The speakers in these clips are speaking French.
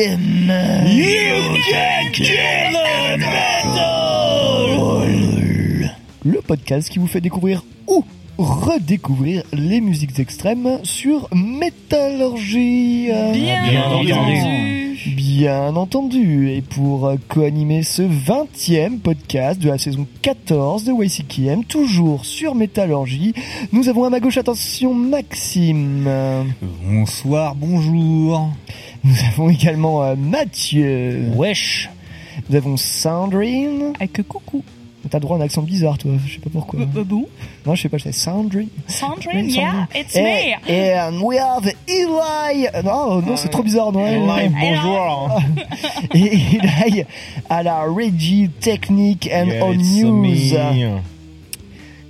You can kill the metal. Le podcast qui vous fait découvrir ou redécouvrir les musiques extrêmes sur Métallurgie. Bien, Bien entendu. entendu. Bien entendu, et pour co-animer ce 20e podcast de la saison 14 de YCKM, toujours sur Métallurgie, nous avons à ma gauche, attention, Maxime. Bonsoir, bonjour. Nous avons également euh, Mathieu. Wesh. Nous avons Sandrine. Avec que coucou. T'as droit à un accent bizarre, toi. Je sais pas pourquoi. Euh, euh. Non, je sais pas, c'est Sandrine. Sandrine, Oui, yeah, it's Et, me. and we have Eli. Non, non, c'est trop bizarre, non. Live, bonjour. Et Eli à la Regie Technique and Yeah, on it's News. me.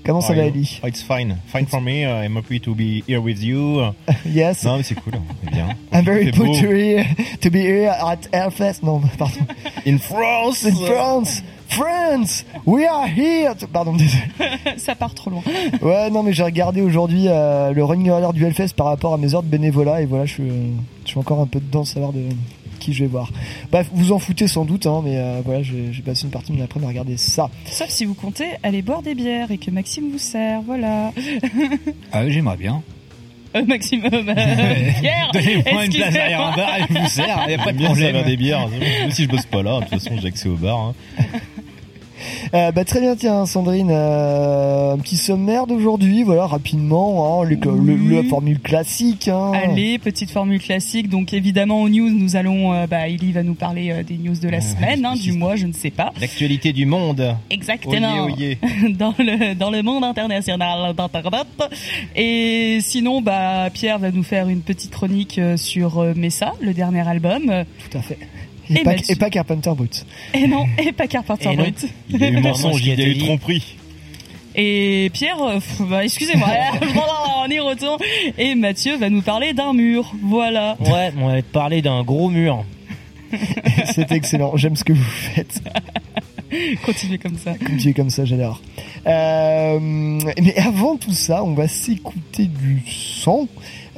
Comment ça va? Eli Oh, It's fine. Fine for me. Uh, I'm happy to be here with you. Yes. Non, mais c'est cool. C'est bien. I'm very beau. to, be- to be here at Airfest. Non, pardon. In France. In France. France. We are here. Pardon, désolé. Ça part trop loin. Ouais, non, mais j'ai regardé aujourd'hui euh, le running order du Hellfest par rapport à mes ordres bénévolat et voilà, je suis, euh, je suis encore un peu dedans, savoir de qui je vais voir. Bref, vous en foutez sans doute, hein, mais euh, voilà, j'ai passé une partie de mon après-midi à regarder ça. Sauf si vous comptez aller boire des bières et que Maxime vous sert, voilà. Ah, oui, j'aimerais bien. Euh, Maxime, euh, bah, Pierre, Donnez-moi une place derrière un bar et je vous sers. Y a pas de bien problème. des bières. Même si je bosse pas là, de toute façon j'ai accès au bar. hein. Euh, bah, très bien, tiens, Sandrine, euh, un petit sommaire d'aujourd'hui, voilà, rapidement, hein, le- le- Oui. la formule classique. Hein. Allez, petite formule classique. Donc évidemment aux news, nous allons, euh, bah, Ellie va nous parler euh, des news de la semaine, hein, du mois, je ne sais pas. L'actualité du monde. Exactement. Oyez, oyez. dans le dans le monde international. Et sinon, bah Pierre va nous faire une petite chronique euh, sur euh, Messa, le dernier album. Tout à fait. Et, Et pas, et pas Carpenter Brut. Et non, et pas Carpenter Et. Brut. Il y a eu mensonge, il y a eu tromperie. Et Pierre, euh, bah, excusez-moi, on y retourne. Et Mathieu va nous parler d'un mur. Voilà. Ouais, on va te parler d'un gros mur. C'est excellent, j'aime ce que vous faites. Continuez comme ça. Continuez comme ça, j'adore. Euh, mais avant tout ça, on va s'écouter du son.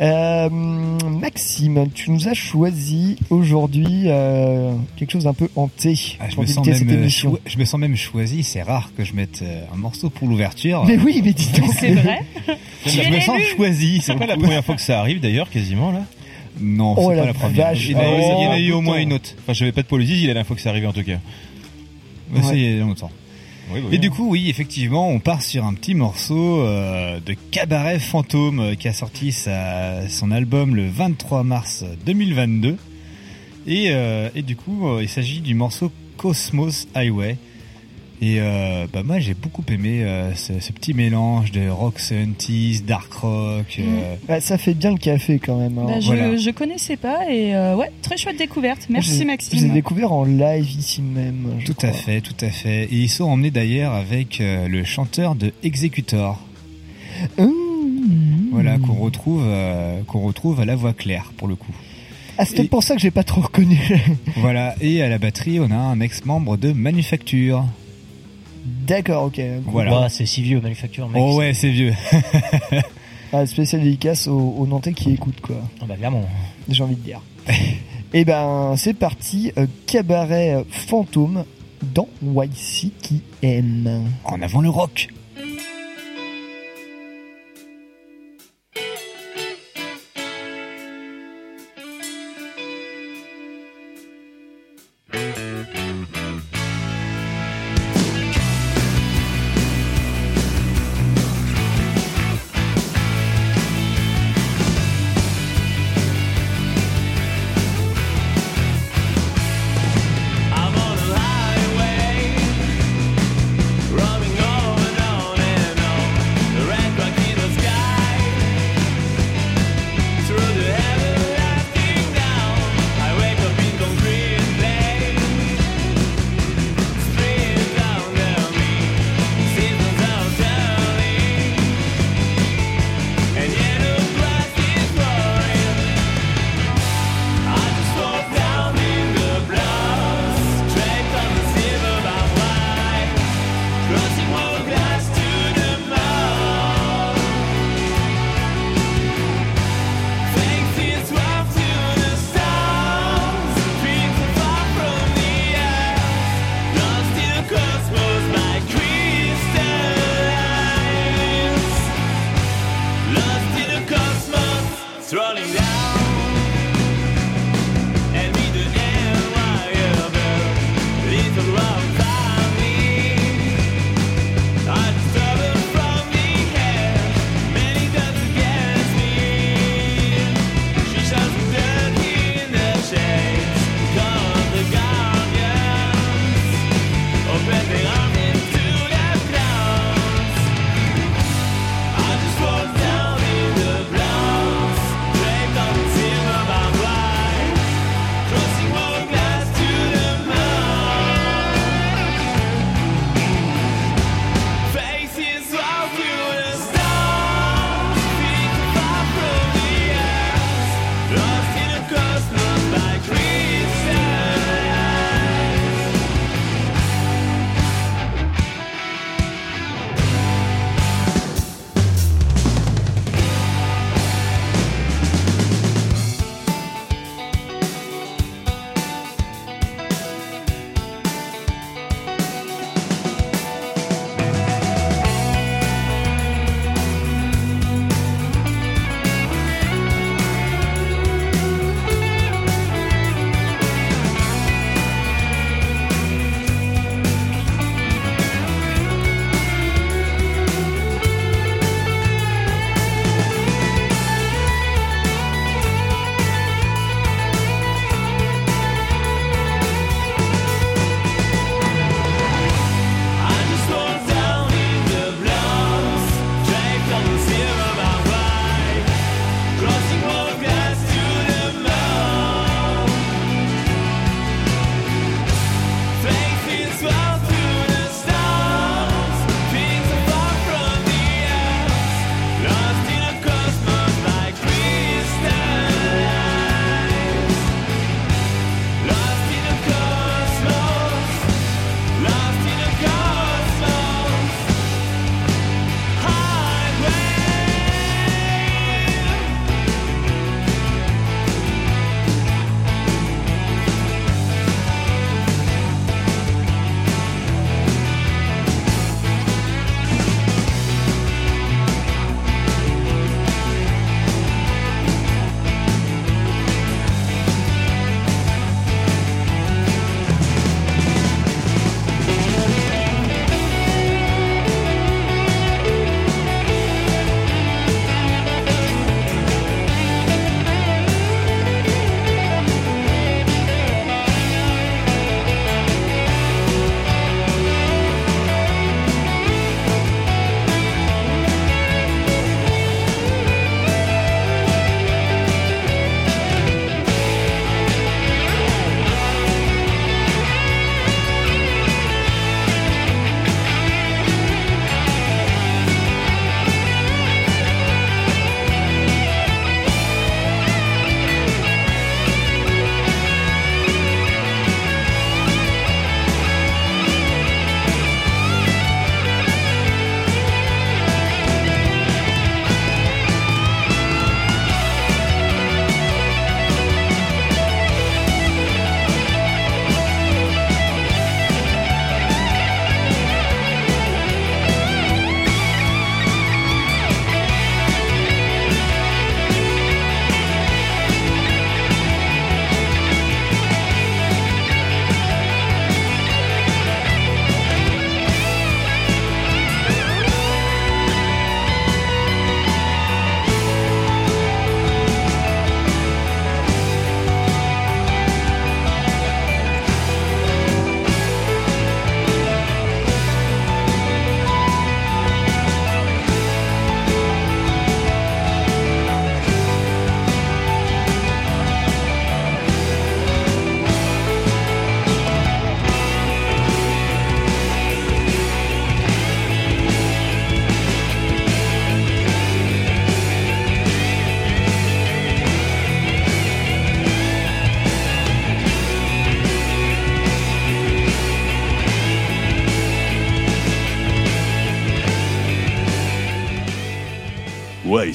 Euh, Maxime, tu nous as choisi aujourd'hui euh, quelque chose d'un peu hanté Ah, je, pour me sens débuter cette même, euh, émission. je me sens même choisi. C'est rare que je mette euh, un morceau pour l'ouverture. Mais oui, mais dis donc. C'est vrai. Je me sens choisi. C'est pas la première fois que ça arrive d'ailleurs, quasiment là. Non, Oh c'est pas la première. vache. Il y en a, eu- il y en a Oh, eu au moins une autre. Enfin, j'avais pas de Zizi, il est la dernière fois que c'est arrivé en tout cas. Mais ça, y a longtemps. Et du coup, oui, effectivement, on part sur un petit morceau euh, de Cabaret Fantôme euh, qui a sorti son album le 23 mars 2022. Et, euh, et du coup, il s'agit du morceau Cosmos Highway. Et euh, bah moi, j'ai beaucoup aimé euh, ce, ce petit mélange de rock 70s, dark rock. euh, Ouais, ça fait bien le café quand même. hein. Bah, je, Voilà. je connaissais pas et euh, ouais, très chouette découverte. Merci je- Je les ai Maxime. découverts en live ici même. je tout crois. à fait, tout à fait. Et ils sont emmenés d'ailleurs avec euh, le chanteur de Executor. Mmh. Voilà, qu'on retrouve, euh, qu'on retrouve à la voix claire pour le coup. Ah, c'était Et- pour ça que j'ai pas trop reconnu. Voilà, et à la batterie, on a un ex-membre de Manufacture. D'accord, ok. Voilà. Ouais, c'est si vieux, Manufacture, mec. Oh ouais, c'est vieux. Ah, spécial dédicace aux, aux Nantais qui écoutent, quoi. Ah bah clairement. J'ai envie de dire. Et ben, c'est parti. euh, cabaret euh, fantôme dans YC qui aime. En avant le rock.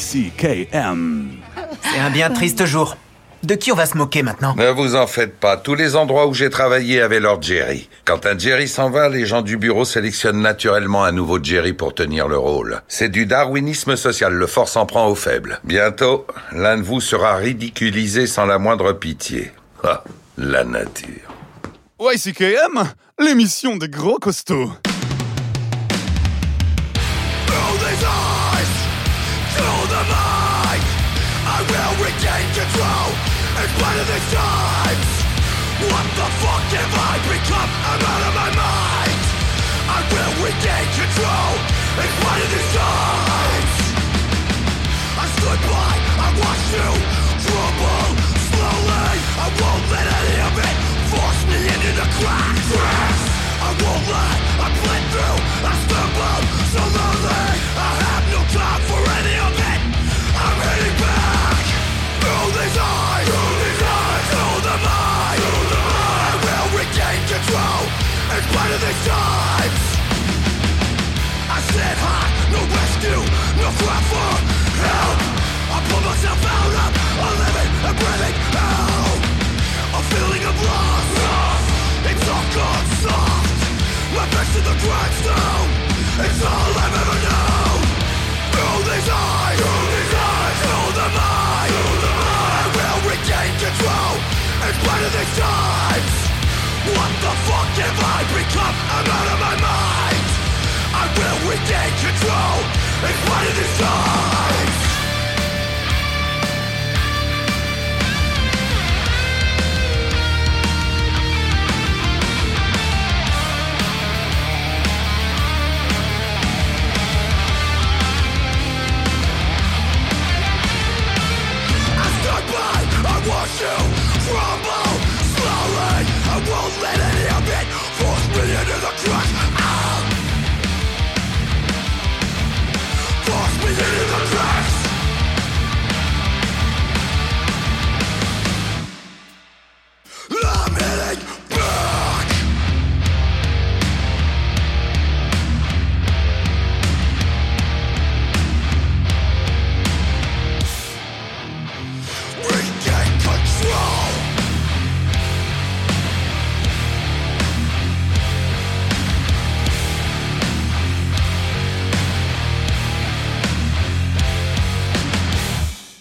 YCKM. C'est un bien triste jour. De qui on va se moquer maintenant? Ne vous en faites pas. Tous les endroits où j'ai travaillé avaient leur Jerry. Quand un Jerry s'en va, les gens du bureau sélectionnent naturellement un nouveau Jerry pour tenir le rôle. C'est du darwinisme social. Le fort s'en prend aux faibles. Bientôt, l'un de vous sera ridiculisé sans la moindre pitié. Ah, la nature. YCKM, l'émission des gros costauds. Rescue, no cry for help. I pull myself out of a living and breathing hell. A feeling of loss, it's all gone soft. My back to the grindstone, it's all I've ever known. Through these eyes, through these eyes, through the mind, through the mind. I will regain control in spite of these times. What the fuck have I become? I'm out of my mind. I will regain control in spite of these times.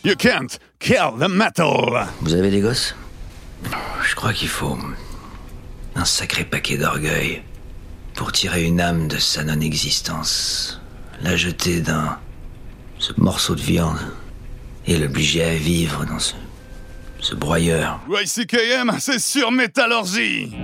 You can't kill the metal. Vous avez des gosses? Je crois qu'il faut un sacré paquet d'orgueil pour tirer une âme de sa non-existence, la jeter dans ce morceau de viande et l'obliger à vivre dans ce, ce broyeur. YCKM, c'est sur Métallurgie.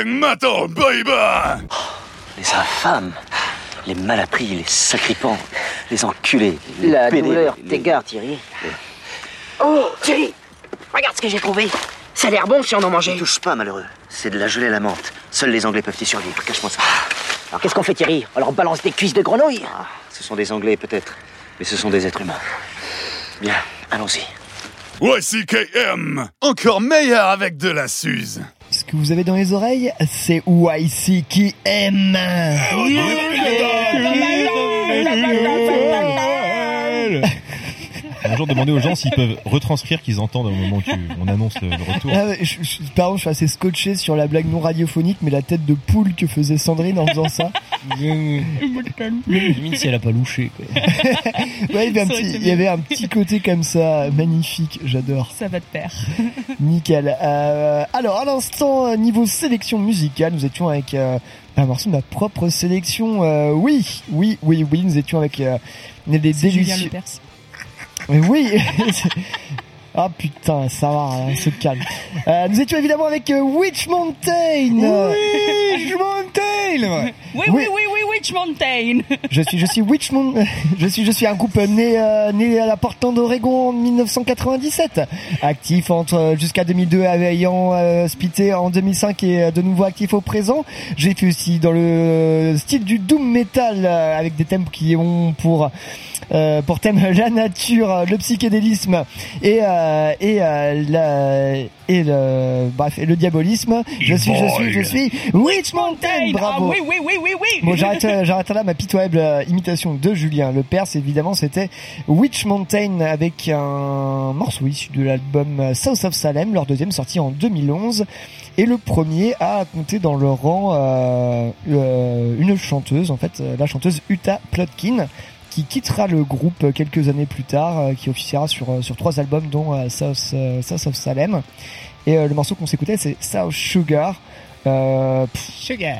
Fucking metal, baby! Les infâmes, les malappris, les sacripants, les enculés, les La pédés, douleur les- t'égare, Thierry. Oh, Thierry Regarde ce que j'ai trouvé Ça a l'air bon si on en mangeait. Ne touche pas, malheureux. C'est de la gelée à la menthe. Seuls les Anglais peuvent y survivre. Cache-moi ça. Alors qu'est-ce qu'on fait, Thierry On leur balance des cuisses de grenouille Ah, ce sont des Anglais, peut-être. Mais ce sont des êtres humains. Bien, allons-y. YCKM! Encore meilleur avec de la Suze. Que vous avez dans les oreilles, c'est YC qui aime. Un jour, demander aux gens s'ils peuvent retranscrire qu'ils entendent au moment où tu- on annonce le, le retour. Ah je, je, pardon, je suis assez scotché sur la blague non radiophonique, mais la tête de poule que faisait Sandrine en faisant ça. Limite si elle a pas louché. Quoi. Ouais, il y avait un petit, été il y avait un petit côté comme ça, magnifique, j'adore. Ça va de pair. Nickel. Euh, alors, à l'instant, euh, niveau sélection musicale, nous étions avec euh, un morceau de ma propre sélection. Euh, oui, oui, oui, oui, nous étions avec euh, des délicieux. Mais oui Ah putain, ça va, hein, se calme. Euh, nous étions évidemment avec euh, Witch Mountain Witch Mountain Oui, oui, Oui. oui, oui, Witch Mountain. Je suis, je suis Witch Mon- je suis, je suis un groupe né, euh, né à la Portland d'Oregon en 1997, actif entre euh, jusqu'à 2002, ayant euh, splitté en 2005 et de nouveau actif au présent. J'ai fait aussi dans le style du doom metal avec des thèmes qui ont pour euh, pour thème la nature, le psychédélisme et euh, et euh, la et le bref et le diabolisme. Je suis, je suis, je suis Witch Mountain. Bravo. Ah oui, oui, oui, oui, oui. Bon, j'arrête, euh, j'arrête là ma pitoyable euh, imitation de Julien Lepers. Évidemment, c'était Witch Mountain avec un morceau issu de l'album euh, South of Salem, leur deuxième sorti en 2011. Et le premier a compté dans le rang euh, euh, une chanteuse, en fait, euh, la chanteuse Uta Plotkin, qui quittera le groupe quelques années plus tard, euh, qui officiera sur, euh, sur trois albums, dont euh, South, euh, South of Salem. Et euh, le morceau qu'on s'écoutait, c'est South Sugar. Euh, pff, Sugar.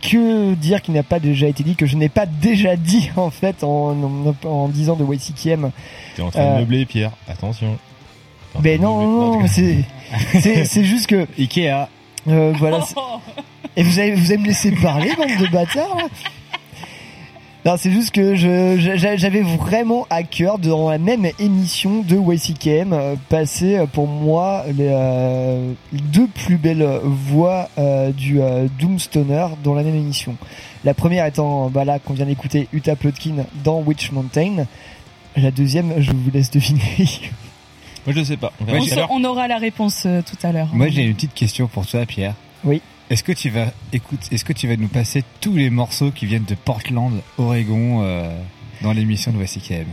que dire qui n'a pas déjà été dit, que je n'ai pas déjà dit en fait en, en, en disant de YCKM. T'es en train de meubler, Pierre. Attention. T'es en Mais train de non, meubler. non, en tout non, cas. c'est, c'est, c'est juste que, Ikea. euh, voilà. Et vous allez, vous allez me laisser parler, bande de bâtards, là? Non, c'est juste que j'avais vraiment à cœur dans la même émission de YCKM euh, passer euh, pour moi les euh, deux plus belles voix euh, du euh, Doomstoner dans la même émission. La première étant bah là qu'on vient d'écouter Uta Plotkin dans Witch Mountain. La deuxième, je vous laisse deviner. Moi, je sais pas. On aura la réponse euh, tout à l'heure. Moi, j'ai une petite question pour toi, Pierre. Oui. Est-ce que tu vas, écoute, est-ce que tu vas nous passer tous les morceaux qui viennent de Portland, Oregon, euh, dans l'émission de YCKM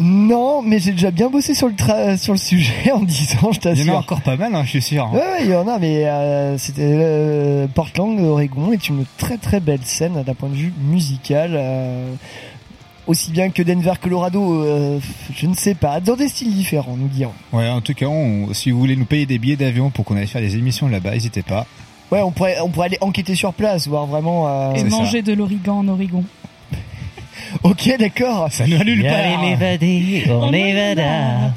Non, mais j'ai déjà bien bossé sur le tra- sur le sujet en disant, je Il y en a t'assure. encore pas mal, hein, je suis sûr. hein. Ouais, ouais, il y en a, mais euh, c'était euh, Portland, Oregon est une très très belle scène d'un point de vue musical. euh, aussi bien que Denver, Colorado, euh, je ne sais pas, dans des styles différents, nous dirons. Ouais, en tout cas, on- si vous voulez nous payer des billets d'avion pour qu'on aille faire des émissions là-bas, n'hésitez pas. Ouais, on pourrait, on pourrait aller enquêter sur place, voir vraiment. euh, Et c'est ça. manger de l'origan en Oregon. Ok, d'accord. Ça nous annule pas. Allez m'évader, on évada.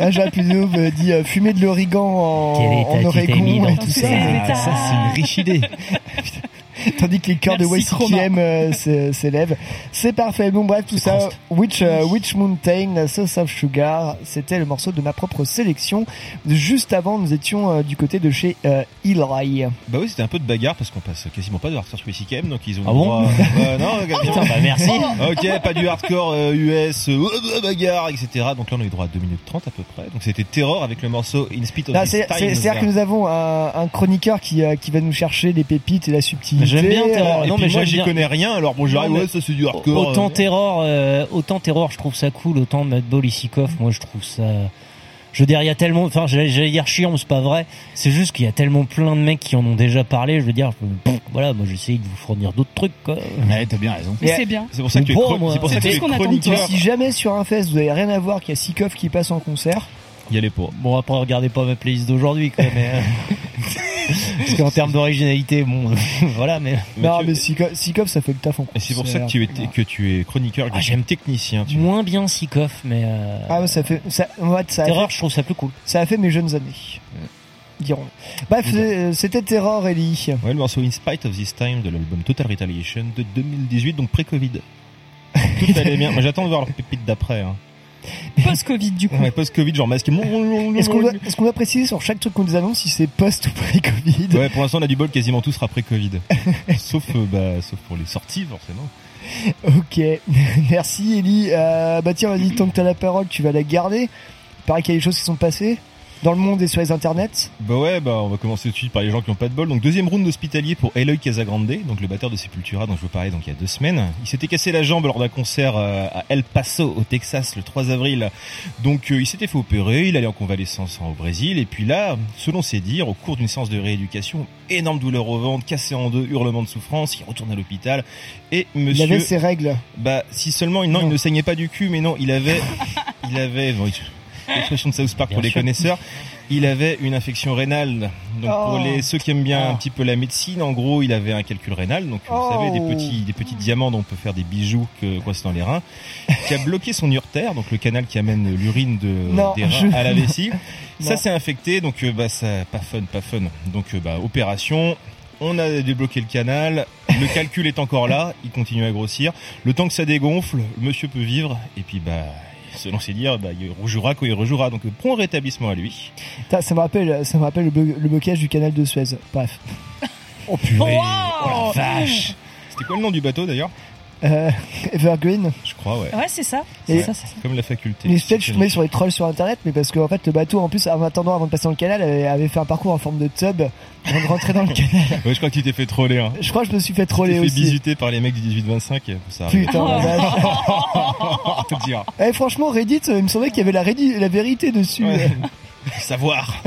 Ah, J'aurais plutôt euh, dit euh, fumer de l'origan en, en Oregon et tout ça ça. Ah, ça, c'est une riche idée. Tandis que les cœurs de YCKM euh, s'é- s'élèvent. C'est parfait. Bon bref, tout ça. Witch, euh, Witch Mountain, Sauce of Sugar, c'était le morceau de ma propre sélection. Juste avant, nous étions euh, du côté de chez euh, Ilray. Bah oui, c'était un peu de bagarre parce qu'on passe quasiment pas de hardcore sur ICKM, donc ils ont Ah bon droit- Ouais, non. Putain, bah merci. Ok, pas du hardcore euh, US, euh, euh, bagarre, etc. Donc là, on a eu droit à 2 minutes 30 à peu près. Donc c'était Terror avec le morceau In Spit of. C'est-à-dire que nous avons un, un chroniqueur qui, euh, qui va nous chercher les pépites et la subtilité. J'aime bien Terror. Euh, Non, mais moi, j'y connais rien, alors bon, j'arrive, ouais, ça c'est du hardcore. Autant euh. terror, euh, autant terror, je trouve ça cool. Autant Madball et Sikov, moi je trouve ça. Je veux dire, il y a tellement, enfin, j'allais dire chiant, mais c'est pas vrai. C'est juste qu'il y a tellement plein de mecs qui en ont déjà parlé. Je veux dire, voilà, moi j'essaye de vous fournir d'autres trucs, quoi. Ouais, t'as bien raison. Mais Et- c'est bien. C'est pour ça que tu es, moi. c'est pour ça que chroniqueur. Si jamais sur un fest vous avez rien à voir qu'il y a Sikov qui passe en concert, Y allez pas. Bon, après, regardez pas ma playlist d'aujourd'hui, quoi, mais. euh, Parce qu'en termes d'originalité, bon, voilà, mais. Mais non tu- mais Sikov, Sikov, ça fait le taf en Et c'est pour ça que tu es, que tu es chroniqueur, que Ah, j'aime- technicien. Tu... Moins bien Sikov, mais. Euh... Ah ouais, ça fait ça, ouais, ça, a Terror, fait, je trouve ça plus cool. ça a fait mes jeunes années. diront. Bref, c'est- c'était Terror, Ellie. Ouais, le morceau In Spite of This Time de l'album Total Retaliation de 2018, donc pré-Covid. Tout allait bien. Moi, j'attends de voir leur pépite d'après. Hein. Post-Covid, du coup. Ouais, post-Covid, genre masqué. Est-ce qu'on doit, préciser sur chaque truc qu'on nous annonce si c'est post ou pré-Covid Ouais, pour l'instant, on a du bol, quasiment tout sera pré-Covid. sauf, euh, bah, sauf pour les sorties, forcément. Ok, merci Ellie. Euh, bah tiens, vas-y, tant que t'as la parole, tu vas la garder. Pareil qu'il y a des choses qui sont passées dans le monde et sur les internets. Bah ouais, bah on va commencer tout de suite par les gens qui ont pas de bol. Donc deuxième round hospitalier pour Eloy Casagrande, donc le batteur de Sepultura dont je vous parlais donc il y a deux semaines. Il s'était cassé la jambe lors d'un concert euh, à El Paso au Texas le 3 avril. Donc euh, il s'était fait opérer, il allait en convalescence au Brésil et puis là, selon ses dires, au cours d'une séance de rééducation, énorme douleur au ventre, cassé en deux, hurlement de souffrance, il retourne à l'hôpital et monsieur Il avait ses règles. bah, si seulement, non, il ne saignait pas du cul, mais non, il avait, il avait, bon, l'expression de South Park pour les connaisseurs, il avait une infection rénale. Donc pour Oh. les ceux qui aiment bien un Oh. petit peu la médecine, en gros, il avait un calcul rénal. Donc vous Oh. savez des petits, des petits diamants dont on peut faire des bijoux que quoi c'est dans les reins, qui a bloqué son urtère, donc le canal qui amène l'urine de Non, des reins je- à la vessie. ça s'est infecté, donc euh, bah ça, pas fun, pas fun. Donc euh, bah opération. On a débloqué le canal, le calcul est encore là, il continue à grossir. Le temps que ça dégonfle, le monsieur peut vivre, et puis bah, selon ses dires, bah, il rejouera quand il rejouera. Donc prompt rétablissement à lui. Putain, Ça me rappelle, ça me rappelle le, blo- le blocage du canal de Suez. Bref. Oh purée. Wow Oh la vache. C'était quoi le nom du bateau d'ailleurs? Euh, Evergreen. Je crois, ouais. Ouais, c'est ça. Et- C'est ça, c'est ça. Comme la faculté. Mais peut-être je suis tombé sur les trolls sur internet, mais parce que en fait le bateau en plus en attendant avant de passer dans le canal avait, avait fait un parcours en forme de tub avant de rentrer dans le canal. Ouais, je crois que tu t'es fait troller. Hein. Je crois que je me suis fait Tu troller t'es fait aussi. bisuter par les mecs du 18-25. Ça arrive. Putain, la vache. Faut dire. Eh, franchement, Reddit, euh, il me semblait qu'il y avait la, Reddit- la vérité dessus. Ouais. Savoir.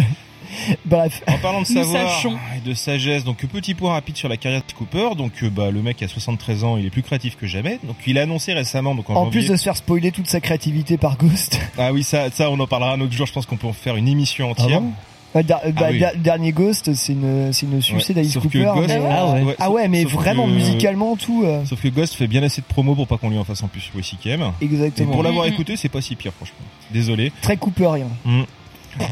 Bref. En parlant de savoir sachons. et de sagesse, donc petit point rapide sur la carrière de Cooper. Donc euh, bah le mec a 73 ans, il est plus créatif que jamais. Donc il a annoncé récemment donc en, En janvier- plus de se faire spoiler toute sa créativité par Ghost. Ah oui, ça ça on en parlera un autre jour, je pense qu'on peut en faire une émission Ah entière. Bah, da- bah, oui. da- dernier Ghost, c'est une, c'est une succès Ouais, d'Alice Cooper. Ghost- mais- Ah ouais. Ah ouais, mais sauf vraiment que- musicalement tout. euh, Sauf que Ghost fait bien assez de promo pour pas qu'on lui en fasse en plus aussi qu'il aime. Et Exactement. pour l'avoir écouté, c'est pas si pire franchement. Désolé. Très Cooperien. Mm.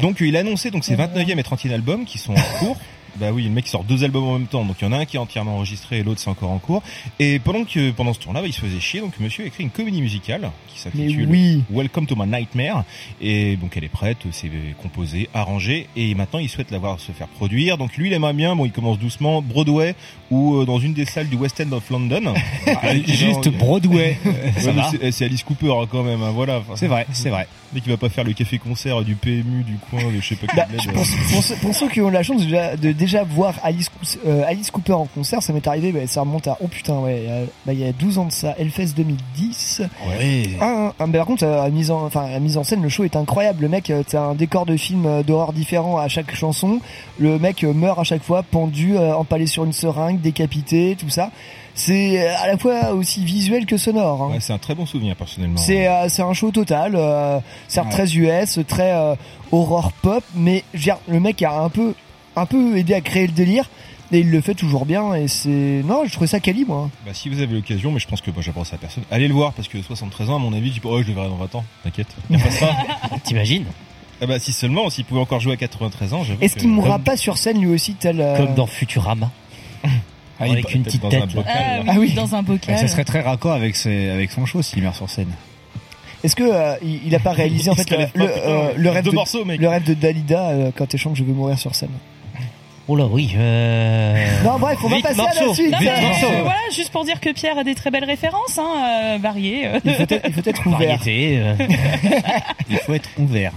Donc il a annoncé donc ses 29e et 30e albums qui sont en cours. Bah oui, le mec sort deux albums en même temps, donc il y en a un qui est entièrement enregistré et l'autre c'est encore en cours. Et pendant que pendant ce tour-là, bah, il se faisait chier, donc monsieur a écrit une comédie musicale qui s'intitule oui. Welcome to my nightmare. Et donc elle est prête, c'est composé, arrangé, et maintenant il souhaite la voir se faire produire. Donc lui il aimerait bien, bon il commence doucement, Broadway ou euh, dans une des salles du West End of London. Ah, Juste Broadway. Ouais, va. c'est- Alice Cooper hein, quand même, hein, voilà. Enfin, C'est vrai, c'est vrai. mais qui va pas faire le café concert du PMU du coin de je sais pas quel Bah, euh. ceux qui ont la chance de déjà voir Alice, euh, Alice Cooper en concert, ça m'est arrivé, bah, ça remonte à, oh putain, ouais, bah, il y a 12 ans de ça, Hellfest 2010. Ouais. Un, un- bah, par contre, euh, la mise en, enfin, la mise en scène, le show est incroyable. Le mec, euh, t'as un décor de film d'horreur différent à chaque chanson. Le mec meurt à chaque fois, pendu, empalé sur une seringue, décapité, tout ça. C'est à la fois aussi visuel que sonore. hein. Ouais, c'est un très bon souvenir personnellement. C'est euh, c'est un show total, euh, c'est très US, très euh, horror pop, mais je veux dire, le mec a un peu un peu aidé à créer le délire et il le fait toujours bien et c'est non, je trouve ça quali moi. Bah, si vous avez l'occasion, mais je pense que moi j'apprends ça à personne, allez le voir parce que 73 ans, à mon avis, je dis oh, je le verrai dans 20 ans, t'inquiète. T'imagines ah bah, si seulement, s'il pouvait encore jouer à 93 ans, j'avoue. Est-ce que- qu'il mourra pas sur scène lui aussi tel euh, Comme dans Futurama. Ah, il- Avec une petite un tête. bocal, Ah oui, Ah oui. dans un bocal. ça serait très raccord avec, ses, avec son show s'il meurt sur scène. Est-ce que euh, il, il a pas réalisé en fait le, pas, euh, rêve deux de, morceaux, mec. le rêve de Dalida euh, quand elle chante je veux mourir sur scène? Oh là oui. Euh... Non bref, on va passer à la suite. Non, mais, euh, voilà, juste pour dire que Pierre a des très belles références, hein, euh, variées. Il faut être, il faut être ouvert. Variété. euh. Il faut être ouvert.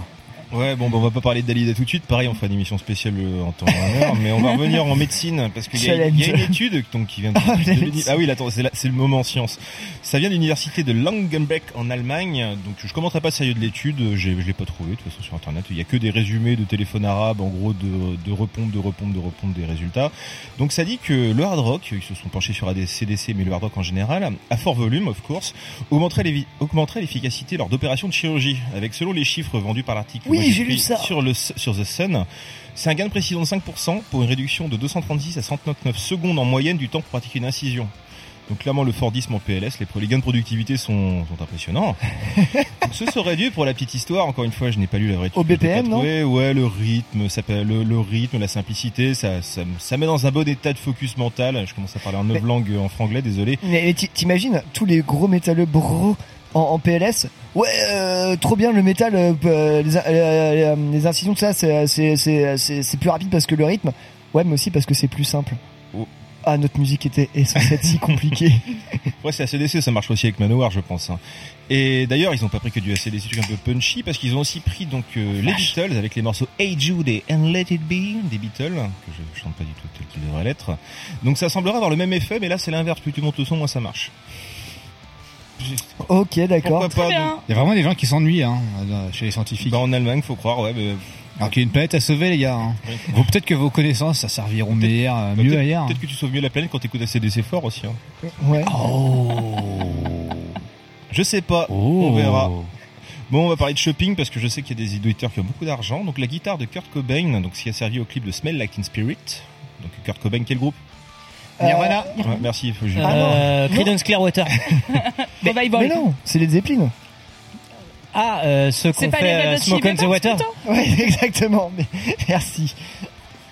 Ouais, bon, bah, on va pas parler de Dalida tout de suite. Pareil, on fera une émission spéciale euh, en temps et en heure, mais on va revenir en médecine parce qu'il y, a- il y a une étude donc qui vient de, Ah, de l'uni- ah oui, attends, c'est le moment science. Ça vient de l'université de Langenbeck en Allemagne. Donc je commenterai pas sérieux de l'étude, j'ai- je l'ai pas trouvé de toute façon sur internet. Il y a que des résumés de téléphone arabe, en gros de, de repompe, de repompe, de repompe des résultats. Donc ça dit que le hard rock, ils se sont penchés sur ADCDC, mais le hard rock en général, à fort volume, of course, augmenterait augmenterait l'efficacité lors d'opérations de chirurgie. Avec selon les chiffres vendus par l'article Oui, moi, j'ai lu ça. sur le sur The Sun, c'est un gain de précision de 5% pour une réduction de 236 à 139 secondes en moyenne du temps pour pratiquer une incision. Donc clairement le Fordisme en PLS, les, gains de productivité sont, sont impressionnants. Donc, ce serait dû pour la petite histoire. Encore une fois, je n'ai pas lu la vraie Au BPM, non trouvé. Ouais, le rythme, ça le, le rythme, la simplicité, ça, ça, ça met dans un bon état de focus mental. Je commence à parler en neuf langues en franglais, désolé. Mais mais t'i- t'imagines tous les gros métalleux bro en, en PLS Ouais, euh, trop bien le métal, euh, euh, les, euh, euh, les incisions, tout ça, c'est c'est- c'est c'est- c'est plus rapide parce que le rythme. Ouais, mais aussi parce que c'est plus simple. Oh. Ah, notre musique était est si compliquée. Ouais, c'est ACDC, ça marche aussi avec Manowar, je pense. hein. Et d'ailleurs, ils ont pas pris que du ACDC, des trucs un peu punchy, parce qu'ils ont aussi pris donc euh, les Beatles avec les morceaux Hey Jude et And Let It Be des Beatles, que je chante pas du tout tel qu'il devrait l'être. Donc ça semblera avoir le même effet, mais là c'est l'inverse. Plus tu montes le son, moins ça marche. Ok, d'accord. Pourquoi pas Très donc- bien. Il y a vraiment des gens qui s'ennuient hein, chez les scientifiques. Bah, en Allemagne, faut croire, ouais. mais- Alors qu'il y a une planète à sauver, les gars. hein. Peut-être que vos connaissances, ça serviront meilleur, euh, mieux peut-être- ailleurs. Peut-être que tu sauves mieux la planète quand t'écoutes ACDC fort aussi. Hein. Ouais. Je sais pas, Oh. on verra. Bon, on va parler de shopping parce que je sais qu'il y a des éditeurs qui ont beaucoup d'argent. Donc la guitare de Kurt Cobain, donc ce qui a servi au clip de Smell Like Teen Spirit. Donc Kurt Cobain, quel groupe? Nirvana. Ouais, Merci. faut que je- non. Euh, Non. Creedence Clearwater. Revival. Mais non, c'est les Zeppelin. Ah, euh, ceux C'est qu'on pas fait euh, Smoke on the Water. Ouais, exactement. Mais merci.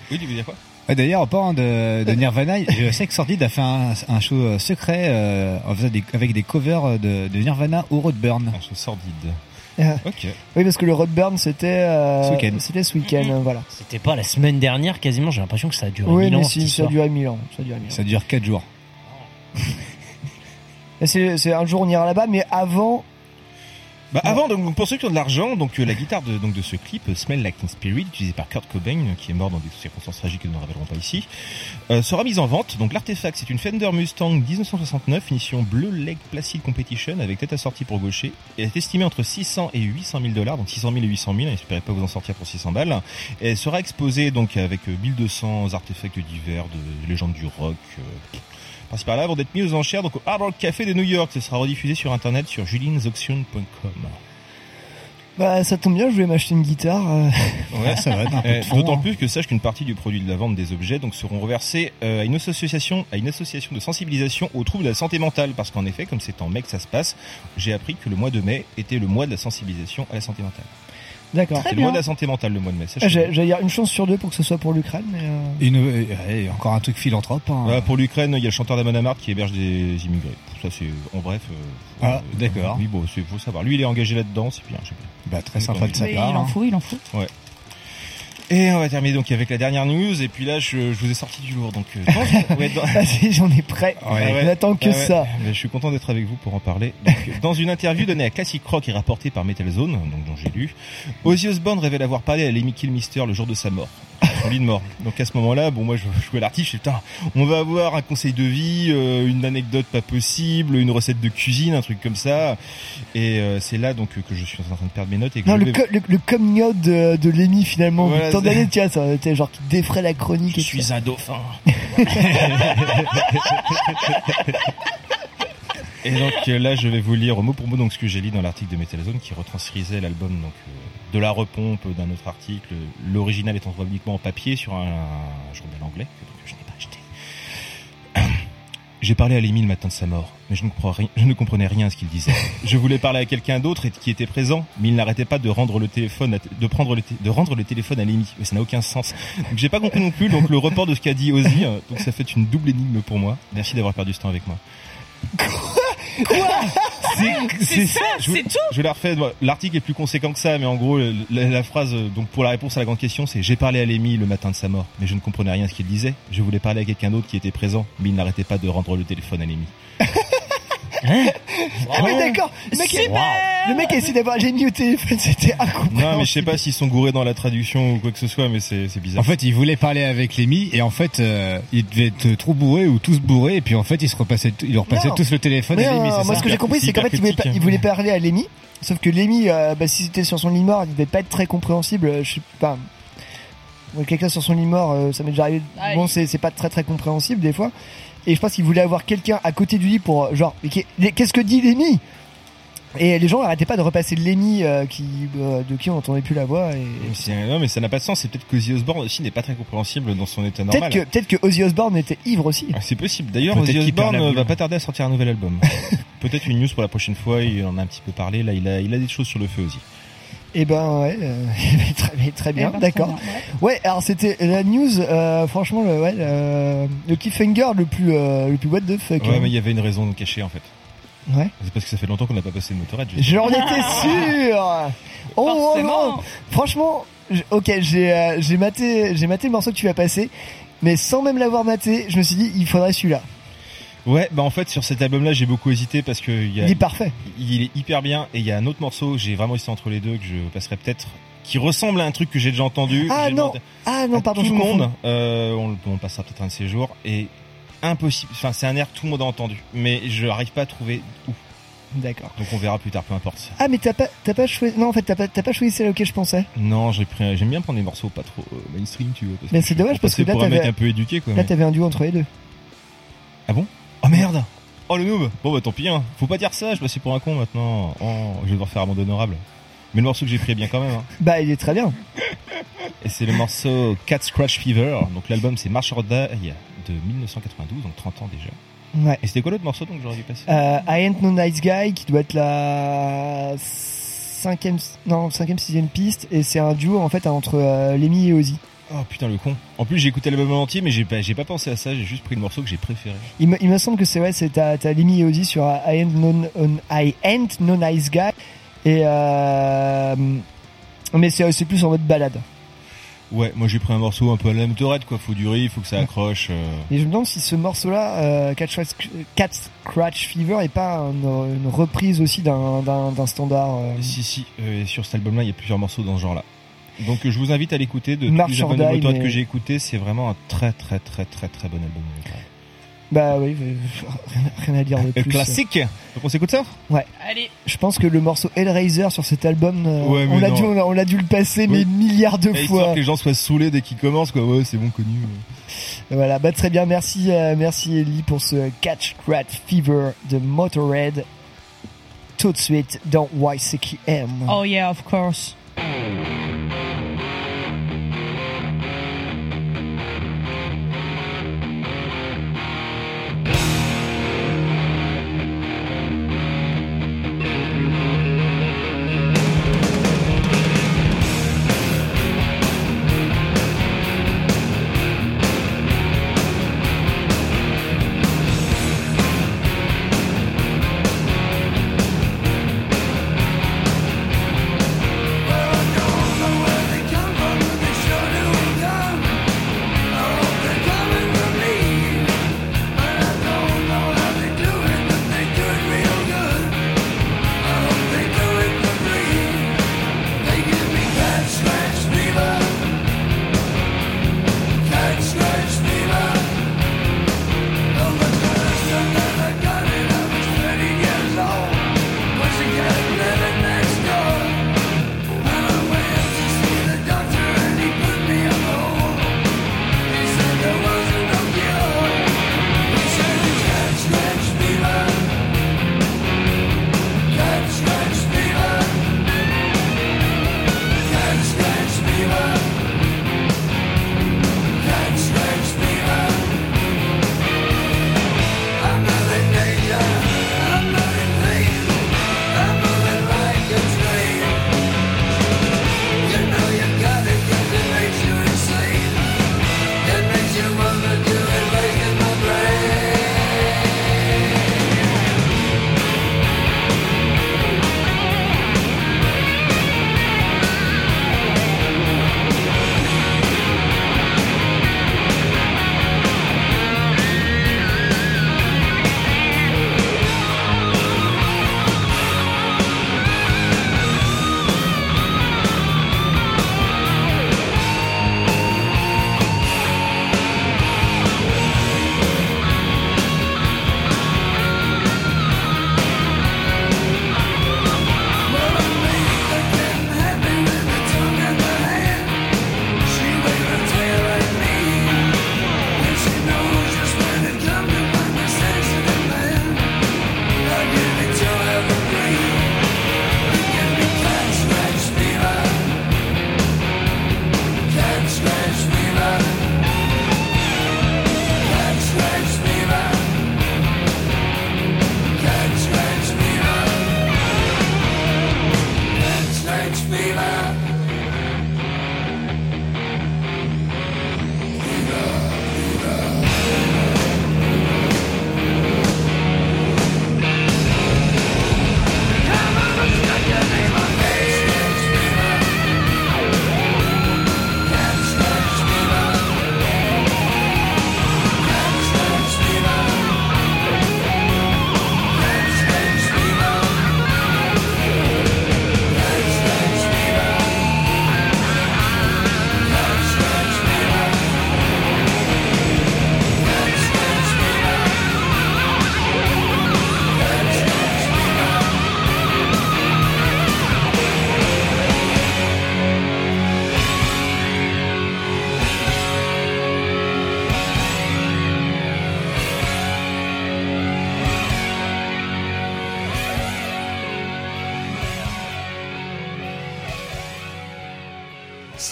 Oui, tu veux dire quoi? Ouais, D'ailleurs, en parlant de, de Nirvana, je sais que Sordid a fait un, un show euh, secret euh, avec des covers de, de Nirvana au Roadburn. Un show sordide. Ok. Oui, parce que le Roadburn c'était euh, Ce week-end. C'était ce week-end, Mhm. voilà. C'était pas la semaine dernière, quasiment. J'ai l'impression que ça a duré Oui, mille mais ans. si, cette ça a histoire. duré mille ans. Ça a duré mille ans. Ça dure 4 jours. Et C'est c'est un jour on ira là-bas, mais avant. Bah avant, donc, pour ceux qui ont de l'argent, donc euh, la guitare de, donc, de ce clip, euh, Smell Like Teen Spirit, utilisée par Kurt Cobain, euh, qui est mort dans des circonstances tragiques que nous ne révélerons pas ici, euh, sera mise en vente. Donc l'artefact, c'est une Fender Mustang 1969, finition Bleu Leg Placid Competition, avec tête assortie pour gaucher, et est estimée entre 600 et 800 000 dollars, donc 600 000 et 800 000, n'espérez pas vous en sortir pour 600 balles. Et elle sera exposée donc avec euh, 1200 artefacts divers de légendes du rock, euh, avant d'être mis aux enchères donc au Hard Rock Café de New York. Ce sera rediffusé sur internet sur juliensauction.com. Bah, ça tombe bien, je voulais m'acheter une guitare. euh. Ouais, ça va fond, D'autant hein. plus que sache qu'une partie du produit de la vente des objets donc seront reversés euh, à une association, à une association de sensibilisation aux troubles de la santé mentale, parce qu'en effet, comme c'est en mai que ça se passe, j'ai appris que le mois de mai était le mois de la sensibilisation à la santé mentale. D'accord. C'est le mois de la santé mentale le mois de mai. J'ai- J'allais dire une chance sur deux pour que ce soit pour l'Ukraine, mais. euh, Une, euh, ouais, encore un truc philanthrope. hein. Pour l'Ukraine, il y a le chanteur d'Amon Amarth qui héberge des immigrés. Ça, c'est en bref. euh, Ah, euh, d'accord. Oui, bon, c'est faut savoir. Lui, il est engagé là-dedans, c'est bien. je sais pas. Bah, très sympa de sa Oui, il part. en hein. faut, il en faut. Et on va terminer donc avec la dernière news. Et puis là, je, je vous ai sorti du lourd. Donc, euh, Vas-y, j'en ai prêt. Ouais. On attend que Ah ça. Mais je suis content d'être avec vous pour en parler. Donc, dans une interview donnée à Classic Rock et rapportée par Metal Zone, donc dont j'ai lu, Ozzy Osbourne révèle avoir parlé à Lemmy Kilmister le jour de sa mort, son lit de mort. Donc à ce moment-là, bon moi je jouais l'artiste, je putain, on va avoir un conseil de vie, euh, une anecdote pas possible, une recette de cuisine, un truc comme ça. Et euh, c'est là donc que je suis en train de perdre mes notes et que Non, je le, vais- co- le, le coming out de, de Lemmy finalement. Voilà, tant d'années, tu vois, ça genre qui défrait la chronique. je et tout ça. suis un dauphin. Et donc là, je vais vous lire mot pour mot donc ce que j'ai lu dans l'article de Metal Zone qui retranscrisait l'album donc euh, de la repompe d'un autre article. L'original étant uniquement en papier sur un, journal anglais que je n'ai pas acheté. J'ai parlé à Lemmy le matin de sa mort, mais je ne, comprenais rien, à ce qu'il disait. Je voulais parler à quelqu'un d'autre qui était présent, mais il n'arrêtait pas de rendre le téléphone, à, de prendre de rendre le téléphone à Lemmy. Mais ça n'a aucun sens. Donc j'ai pas compris non plus. Donc le report de ce qu'a dit Ozzy, euh, donc ça fait une double énigme pour moi. Merci d'avoir perdu ce temps avec moi. C'est ça, c'est tout Je la refais. L'article est plus conséquent que ça, mais en gros, la, la phrase, euh, donc pour la réponse à la grande question, c'est j'ai parlé à Lemmy le matin de sa mort, mais je ne comprenais rien à ce qu'il disait. Je voulais parler à quelqu'un d'autre qui était présent, mais il n'arrêtait pas de rendre le téléphone à Ah oui, d'accord. Le mec, le mec a essayé d'avoir Lemmy au téléphone, c'était incompréhensible. Non, mais je sais pas s'ils sont gourés dans la traduction ou quoi que ce soit, mais c'est c'est bizarre. En fait, il voulait parler avec Lemmy et en fait, euh, il devait être trop bourré ou tous bourrés et puis en fait, ils se repassaient, ils repassaient Non. tous le téléphone Mais à Lemmy. non, c'est moi ça ce que j'ai compris c'est qu'en fait il voulait, pas- il voulait parler à Lemmy sauf que Lemmy euh, bah, si c'était sur son lit mort il devait pas être très compréhensible euh, je sais pas quelqu'un sur son lit mort euh, ça m'est déjà arrivé Ah, bon c'est pas très très compréhensible des fois et je pense qu'il voulait avoir quelqu'un à côté du lit pour genre mais qu'est-ce que dit Lemmy Et les gens arrêtaient pas de repasser Lemmy, euh, qui, euh, de qui on n'entendait plus la voix. Et... C'est- Non, mais ça n'a pas de sens. C'est peut-être qu'Ozzy Osbourne aussi n'est pas très compréhensible dans son état normal. Peut-être que, peut-être que Ozzy Osbourne était ivre aussi. Ah, C'est possible. D'ailleurs, Ozzy Osbourne euh, va pas tarder à sortir un nouvel album. Peut-être une news pour la prochaine fois. Il en a un petit peu parlé. Là, il a, il a des choses sur le feu aussi. Et ben ouais, euh, très, bien, très bien, Eh ben, d'accord. Ouais, alors c'était la news, euh, franchement, le, ouais, le, le cliffhanger le plus, euh, le plus what the fuck. Ouais, hein. mais il y avait une raison cachée en fait. Ouais. C'est parce que ça fait longtemps qu'on n'a pas passé de motorette. je J'en étais sûr. Oh, oh, non. Franchement, ok, j'ai, euh, j'ai maté, j'ai maté le morceau que tu as passé, mais sans même l'avoir maté, je me suis dit, il faudrait celui-là. Ouais, bah en fait sur cet album-là j'ai beaucoup hésité parce que il y a, Il est parfait. il est hyper bien et il y a un autre morceau j'ai vraiment hésité entre les deux que je passerai peut-être qui ressemble à un truc que j'ai déjà entendu. Ah non, demandé ah non, pardon, tout je le monde. Euh, on, on passera peut-être un de ces jours et impossible. Enfin c'est un air que tout le monde a entendu, mais je n'arrive pas à trouver où. D'accord. Donc on verra plus tard, peu importe. Ah mais t'as pas, t'as pas choisi, non en fait t'as pas, t'as pas choisi celle auquel je pensais. Non, j'ai pris, j'aime bien prendre des morceaux pas trop euh, mainstream, tu vois. Mais c'est dommage parce que là, t'avais- un peu éduqué quoi. Là mais- t'avais un duo entre les deux. Ah bon? Oh merde Oh le noob Bon bah tant pis hein. Faut pas dire ça, je passais pour un con maintenant. Oh, je vais devoir faire amende honorable. Mais le morceau que j'ai pris est bien quand même. Hein. Bah il est très bien. Et c'est le morceau Cat Scratch Fever. Donc l'album c'est March or Die de 1992, donc 30 ans déjà. Ouais. Et c'était quoi l'autre morceau donc que j'aurais dû passer? Euh, I Ain't No Nice Guy qui doit être la cinquième, non cinquième sixième piste et c'est un duo en fait entre euh, Lemmy et Ozzy. Oh putain le con. En plus j'ai écouté l'album en entier mais j'ai pas, j'ai pas pensé à ça, j'ai juste pris le morceau que j'ai préféré. Il me, il me semble que c'est ouais, c'est t'as, t'as Lemmy et Ozzy sur I Ain't No, on- I Ain't No Nice Guy et euh, mais c'est, c'est plus en mode balade. Ouais, moi j'ai pris un morceau un peu à la motorette quoi, faut du riff, faut que ça accroche. euh. Et je me demande si ce morceau-là, euh, Cat, Scratch, Cat Scratch Fever, est pas une, une reprise aussi d'un, d'un, d'un standard. euh, Si si, euh, sur cet album là il y a plusieurs morceaux dans ce genre là. Donc je vous invite à l'écouter de tous les albums de mais- que j'ai écouté, c'est vraiment un très très très très très bon album. Bah oui, rien, à dire de Euh, plus. classique Donc on s'écoute ça? Ouais. Allez, Je pense que le morceau Hellraiser sur cet album, euh, Ouais, mais on l'a dû, on l'a dû le passer mais Oui. milliards de Et Histoire fois. que les gens soient saoulés dès qu'ils commencent quoi, ouais c'est bon connu. Voilà, bah très bien, merci, euh, merci Ellie pour ce Catch Crat Fever de Motorhead. Tout de suite dans YCQM. oh yeah, of course.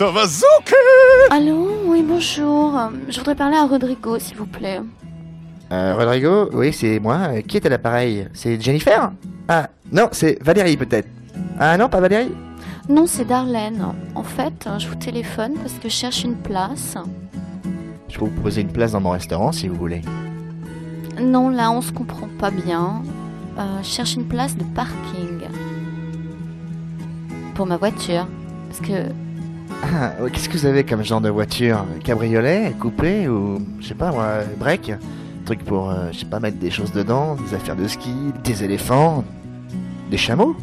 Ça va zoker Allô Oui, bonjour. Je voudrais parler à Rodrigo, s'il vous plaît. Euh, Rodrigo, oui, c'est moi. Euh, Qui est à l'appareil? C'est Jennifer? Ah, non, c'est Valérie peut-être. Ah non, pas Valérie? Non, c'est Darlene. En fait, je vous téléphone parce que je cherche une place. Je peux vous proposer une place dans mon restaurant si vous voulez. Non, là, on se comprend pas bien. Euh, je cherche une place de parking. Pour ma voiture. Parce que Ah, qu'est-ce que vous avez comme genre de voiture Cabriolet, coupé ou, je sais pas moi, break Truc pour, euh, je sais pas, mettre des choses dedans, des affaires de ski, des éléphants, des chameaux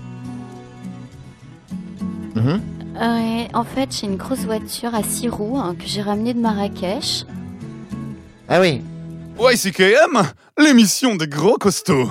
Mhm. Ouais, en fait, j'ai une grosse voiture à 6 roues hein, que j'ai ramenée de Marrakech. Ah oui, YCKM, l'émission des gros costauds.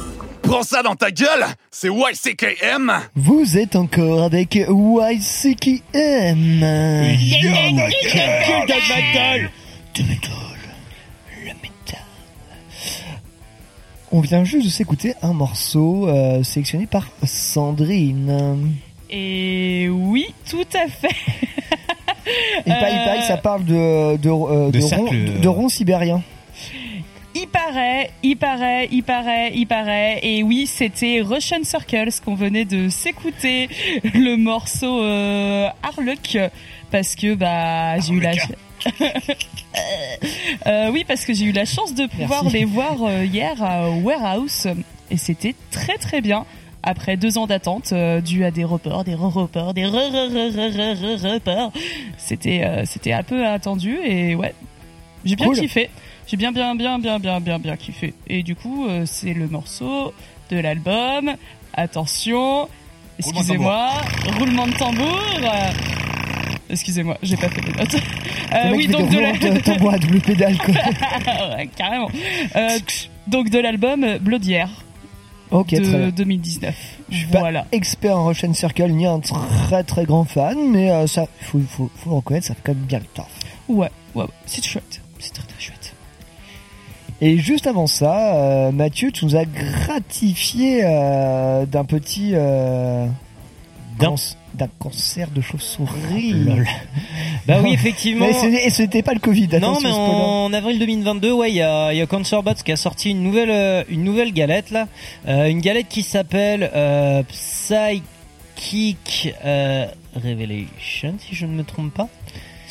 Prends ça dans ta gueule, c'est YCKM. Vous êtes encore avec YCKM. On vient juste de s'écouter un morceau euh, sélectionné par Sandrine. Et oui, tout à fait. Il paraît, il paraît que ça parle de, de, euh, De de, cercle, euh. sibérien. Il paraît, il paraît, il paraît, il paraît. Et oui, c'était Russian Circles qu'on venait de s'écouter le morceau euh, Harlock parce que bah j'ai eu la Euh, oui parce que j'ai eu la chance de pouvoir Merci. les voir euh, hier à Warehouse et c'était très très bien. Après deux ans d'attente, euh, dû à des reports, des re-reports, des re-re-re-re-re-reports, c'était euh, c'était un peu attendu et ouais, j'ai bien Cool. kiffé. J'ai bien, bien, bien, bien, bien, bien, bien kiffé. Et du coup, euh, c'est le morceau de l'album. Attention, excusez-moi, roulement de tambour. Euh, Excusez-moi, j'ai pas fait les notes. Euh, oui, donc de la- de tambour à double pédale, quoi. Ouais, carrément. Euh, donc de l'album Blaudière Ok, très bien. de 2019. Je suis pas Voilà. expert en Russian Circle ni un très très grand fan, mais ça, faut, faut, faut le reconnaître, ça fait quand même bien le. Ouais, ouais, ouais. c'est chouette. C'est très très chouette. Et juste avant ça, euh, Mathieu, tu nous as gratifié euh, d'un petit euh, D'un- d'un cancer de chauve-souris. Bah oui, effectivement. Mais ce- et ce n'était pas le Covid. Non, mais en avril 2022, ouais, il y a, y a Cancerbots qui a sorti une nouvelle, euh, une nouvelle galette là, une galette qui s'appelle Psychic Revelation, si je ne me trompe pas,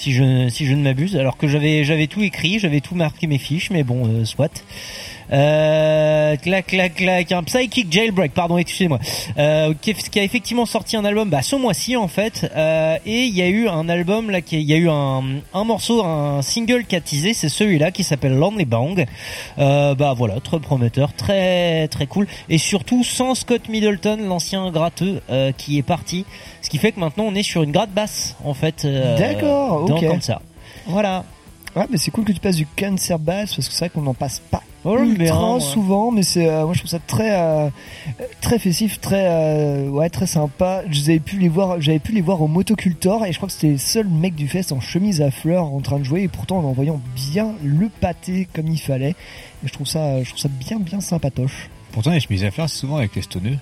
si je, ne m'abuse. Alors que j'avais, j'avais tout écrit, j'avais tout marqué mes fiches, mais bon, euh, soit. Euh, clac, clac, clac, un Psychic Jailbreak, pardon, excusez-moi, euh, qui, qui a effectivement sorti un album, bah, ce mois-ci en fait, euh, et il y a eu un album là, qui, il y a eu un, un morceau, un single qui a teasé, c'est celui-là qui s'appelle Lonely Bang. Euh, bah voilà, très prometteur, très très cool, et surtout sans Scott Middleton, l'ancien gratteux, euh, qui est parti, ce qui fait que maintenant on est sur une gratte basse en fait. euh, D'accord, dans ok. comme ça. Voilà. Ouais, mais c'est cool que tu passes du cancer bass parce que c'est vrai qu'on n'en passe pas Oh, le ultra bien, moi. souvent, mais c'est euh, moi je trouve ça très euh, très festif, très euh, ouais très sympa. J'avais pu les voir, j'avais pu les voir au Motocultor et je crois que c'était le seul mec du fest en chemise à fleurs en train de jouer et pourtant en envoyant bien le pâté comme il fallait. Et je trouve ça, je trouve ça bien bien sympatoche. Pourtant, les chemises à fleurs, c'est souvent avec les stoneux.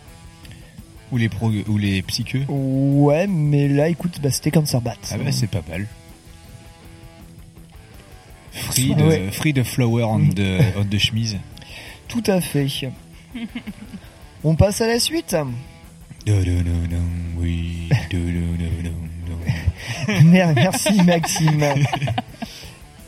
Ou les, pro, ou les psycheux. Ouais, mais là écoute, bah, c'était cancer bat. Ah bah, c'est pas mal. Free de, Ouais. free de flower on the, on the chemise. Tout à fait. On passe à la suite. Merci Maxime.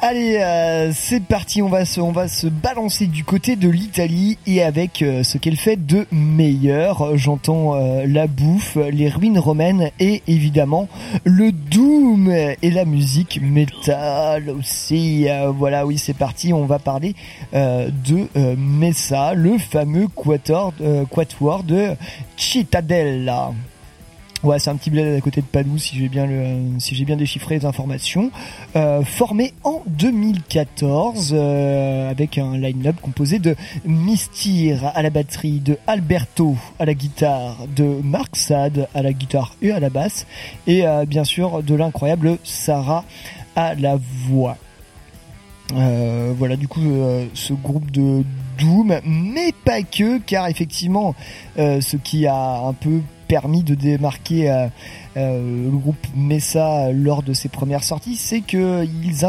Allez, euh, c'est parti, on va, se, on va se balancer du côté de l'Italie et avec euh, ce qu'elle fait de meilleur. J'entends euh, la bouffe, les ruines romaines et évidemment le doom et la musique métal aussi. Voilà, oui, c'est parti, on va parler de Messa, le fameux quator, quatuor de Cittadella. Ouais, c'est un petit bled à côté de Padoue si j'ai bien le, si j'ai bien déchiffré les informations. Euh, formé en 2014 euh, avec un line-up composé de Mistir à la batterie, de Alberto à la guitare, de Mark Sad à la guitare et à la basse, et euh, bien sûr de l'incroyable Sarah à la voix. Euh, voilà du coup euh, ce groupe de Doom, mais pas que, car effectivement euh, ce qui a un peu permis de démarquer euh, euh, le groupe Mesa lors de ses premières sorties, c'est que ils,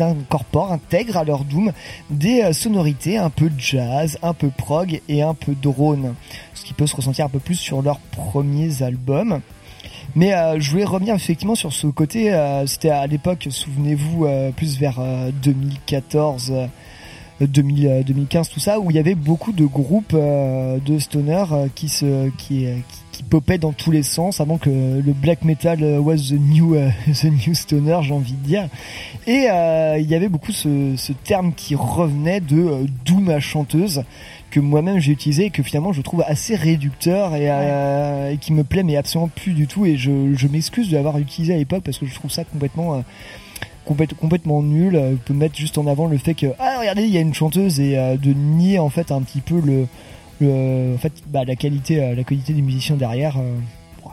incorporent, intègrent à leur Doom des euh, sonorités un peu jazz, un peu prog et un peu drone, ce qui peut se ressentir un peu plus sur leurs premiers albums. Mais je voulais revenir effectivement sur ce côté. C'était à l'époque, souvenez-vous, plus vers euh, 2014. euh, 2000, euh, 2015 tout ça où il y avait beaucoup de groupes de stoner qui se qui popaient dans tous les sens avant que le black metal was the new euh, the new stoner j'ai envie de dire. Et euh, il y avait beaucoup ce, ce terme qui revenait de euh, doom à chanteuse que moi-même j'ai utilisé et que finalement je trouve assez réducteur et, euh, et qui me plaît mais absolument plus du tout. Et je, je m'excuse de l'avoir utilisé à l'époque parce que je trouve ça complètement complète- complètement nul. On peut mettre juste en avant le fait que ah regardez il y a une chanteuse et de nier en fait un petit peu le, le en fait bah, la qualité euh, la qualité des musiciens derrière euh,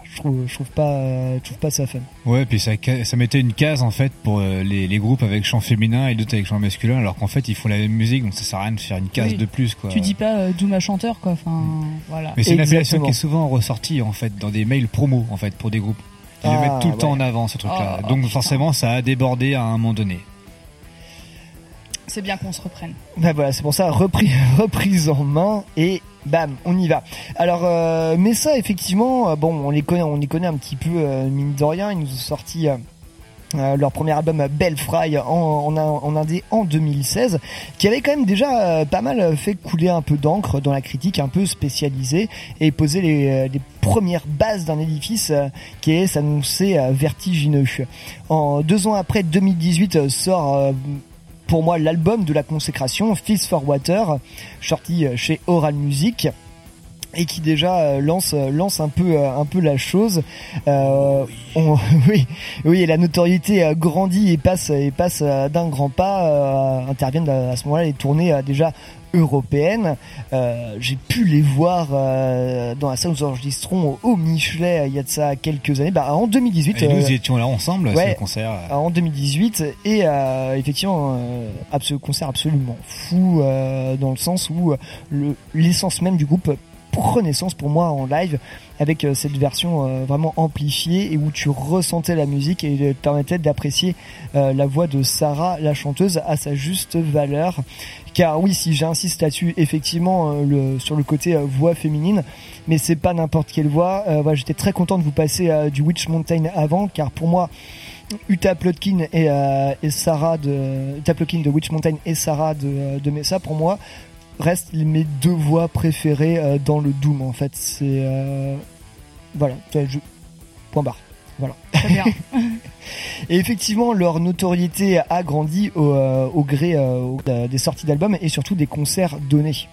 je trouve je trouve pas euh, je trouve pas ça fun Ouais, puis ça, ca- ça mettait une case en fait pour euh, les, les groupes avec chant féminin et d'autres avec chant masculin, alors qu'en fait ils font la même musique, donc ça sert à rien de faire une case Oui. de plus quoi. Tu dis pas euh, Doom à chanteur, quoi. Enfin, voilà. Mais c'est une appellation qui est souvent ressortie en fait dans des mails promo en fait pour des groupes. Ils le Ah, mettent tout le temps en avant ce truc-là. Oh, donc forcément ça a débordé à un moment donné. C'est bien qu'on se reprenne. Bah voilà, c'est pour ça repris, reprise en main et bam, on y va. Alors, euh, mais ça effectivement, euh, bon, on les connaît, on les connaît un petit peu euh, mine de rien. Ils nous ont sorti. leur premier album Bellfry en, en, en indé en 2016 qui avait quand même déjà pas mal fait couler un peu d'encre dans la critique un peu spécialisée et poser les, les premières bases d'un édifice qui est s'annoncer vertigineux en deux ans après 2018 euh, sort pour moi l'album de la consécration Fist for Water sorti euh, chez Oral Music et qui déjà euh, lance euh, lance un peu la chose. Oui oui la notoriété grandit et passe et passe d'un grand pas euh, interviennent à, ce moment-là les tournées déjà européennes Euh, j'ai pu les voir euh, dans la salle où nous enregistrons au Michelet il y a de ça quelques années. Bah en 2018 Et nous euh, étions là ensemble, ouais, le concert. euh, en 2018 et euh, effectivement euh, abso- concert absolument fou euh, dans le sens où euh, le- l'essence même du groupe prenait sens pour moi en live avec cette version vraiment amplifiée et où tu ressentais la musique et te permettait d'apprécier euh, la voix de Sarah la chanteuse à sa juste valeur car oui si j'insiste là-dessus effectivement euh, sur le côté euh, voix féminine mais c'est pas n'importe quelle voix. Euh, voilà, j'étais très content de vous passer du Witch Mountain avant car pour moi Uta Plotkin et, et Sarah de Uta Plotkin de Witch Mountain et Sarah de, Mesa pour moi restent mes deux voix préférées dans le Doom en fait. C'est euh, voilà je... point barre voilà Très bien. et effectivement, leur notoriété a grandi au, euh, au gré euh, au- euh, des sorties d'albums et surtout des concerts donnés.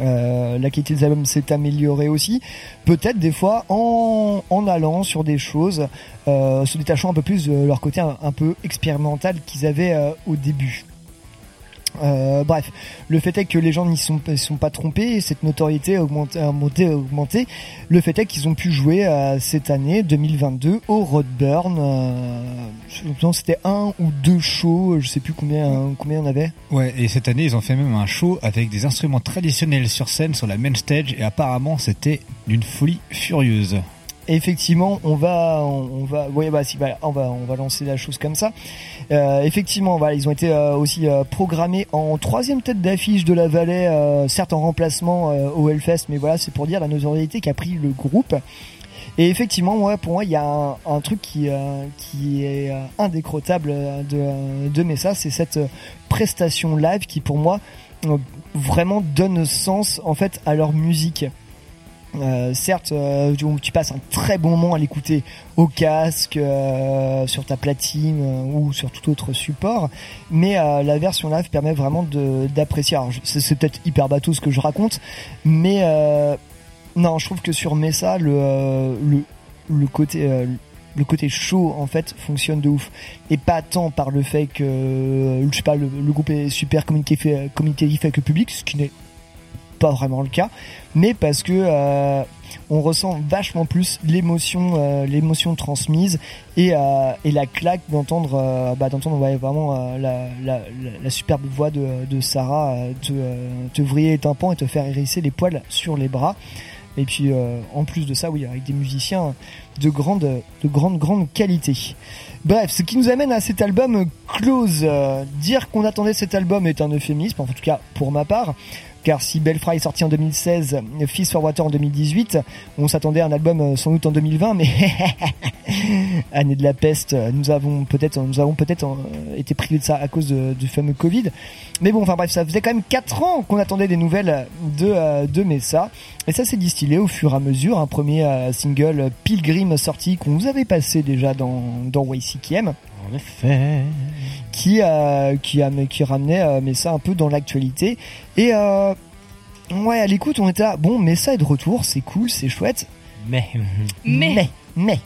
Euh, la qualité des albums s'est améliorée aussi, peut-être des fois en, en allant sur des choses, euh, se détachant un peu plus de leur côté un, un peu expérimental qu'ils avaient euh, au début. Euh, bref, le fait est que les gens n'y sont, pas trompés, cette notoriété a augmenté, a augmenté. Le fait est qu'ils ont pu jouer euh, cette année 2022 au Roadburn. Euh, c'était un ou deux shows, je sais plus combien combien on avait. Ouais, et cette année ils ont fait même un show avec des instruments traditionnels sur scène sur la main stage et apparemment c'était d'une folie furieuse. Effectivement, on va, on, va, ouais, bah si, bah, on va, on va lancer la chose comme ça. Euh, effectivement, voilà, ils ont été euh, aussi euh, programmés en troisième tête d'affiche de la vallée, euh, certes en remplacement au Hellfest, mais voilà, c'est pour dire la notoriété qu'a pris le groupe. Et effectivement, moi, pour moi, il y a un, truc qui, est indécrottable de, de Messa, c'est cette prestation live qui, pour moi, vraiment donne sens en fait à leur musique. Euh, certes, euh, tu, passes un très bon moment à l'écouter au casque, euh, sur ta platine ou sur tout autre support, mais la version live permet vraiment d'apprécier. C'est peut-être hyper bateau ce que je raconte, mais non, je trouve que sur Mesa, le, côté chaud en fait fonctionne de ouf et pas tant par le fait que le, groupe est super communicatif communicatif avec le public ce qui n'est pas vraiment le cas, mais parce que euh, on ressent vachement plus l'émotion, euh, l'émotion transmise et, euh, et la claque d'entendre, bah, d'entendre vraiment la, la, superbe voix de, de Sarah te, te vriller les tympans et te faire hérisser les poils sur les bras. Et puis en plus de ça, oui, avec des musiciens de grande, de grande, grande qualité. Bref, ce qui nous amène à cet album Close. Dire qu'on attendait cet album est un euphémisme, en tout cas pour ma part car si Belfry est sorti en 2016, Fist for Water en 2018, on s'attendait à un album euh, sans doute en 2020, mais année de la peste, euh, nous avons peut-être, peut-être euh, été privés de ça à cause du fameux Covid. Mais bon, enfin bref, ça faisait quand même 4 ans qu'on attendait des nouvelles de, euh, de Messa. Et ça s'est distillé au fur et à mesure. Un premier single Pilgrim sorti qu'on vous avait passé déjà dans, dans YCKM. En effet. Qui, euh, qui, a, qui ramenait euh, Messa un peu dans l'actualité. Et euh, ouais, à l'écoute, on était là. Bon, Messa est de retour, c'est cool, c'est chouette. Mais. Mais. Mais. mais.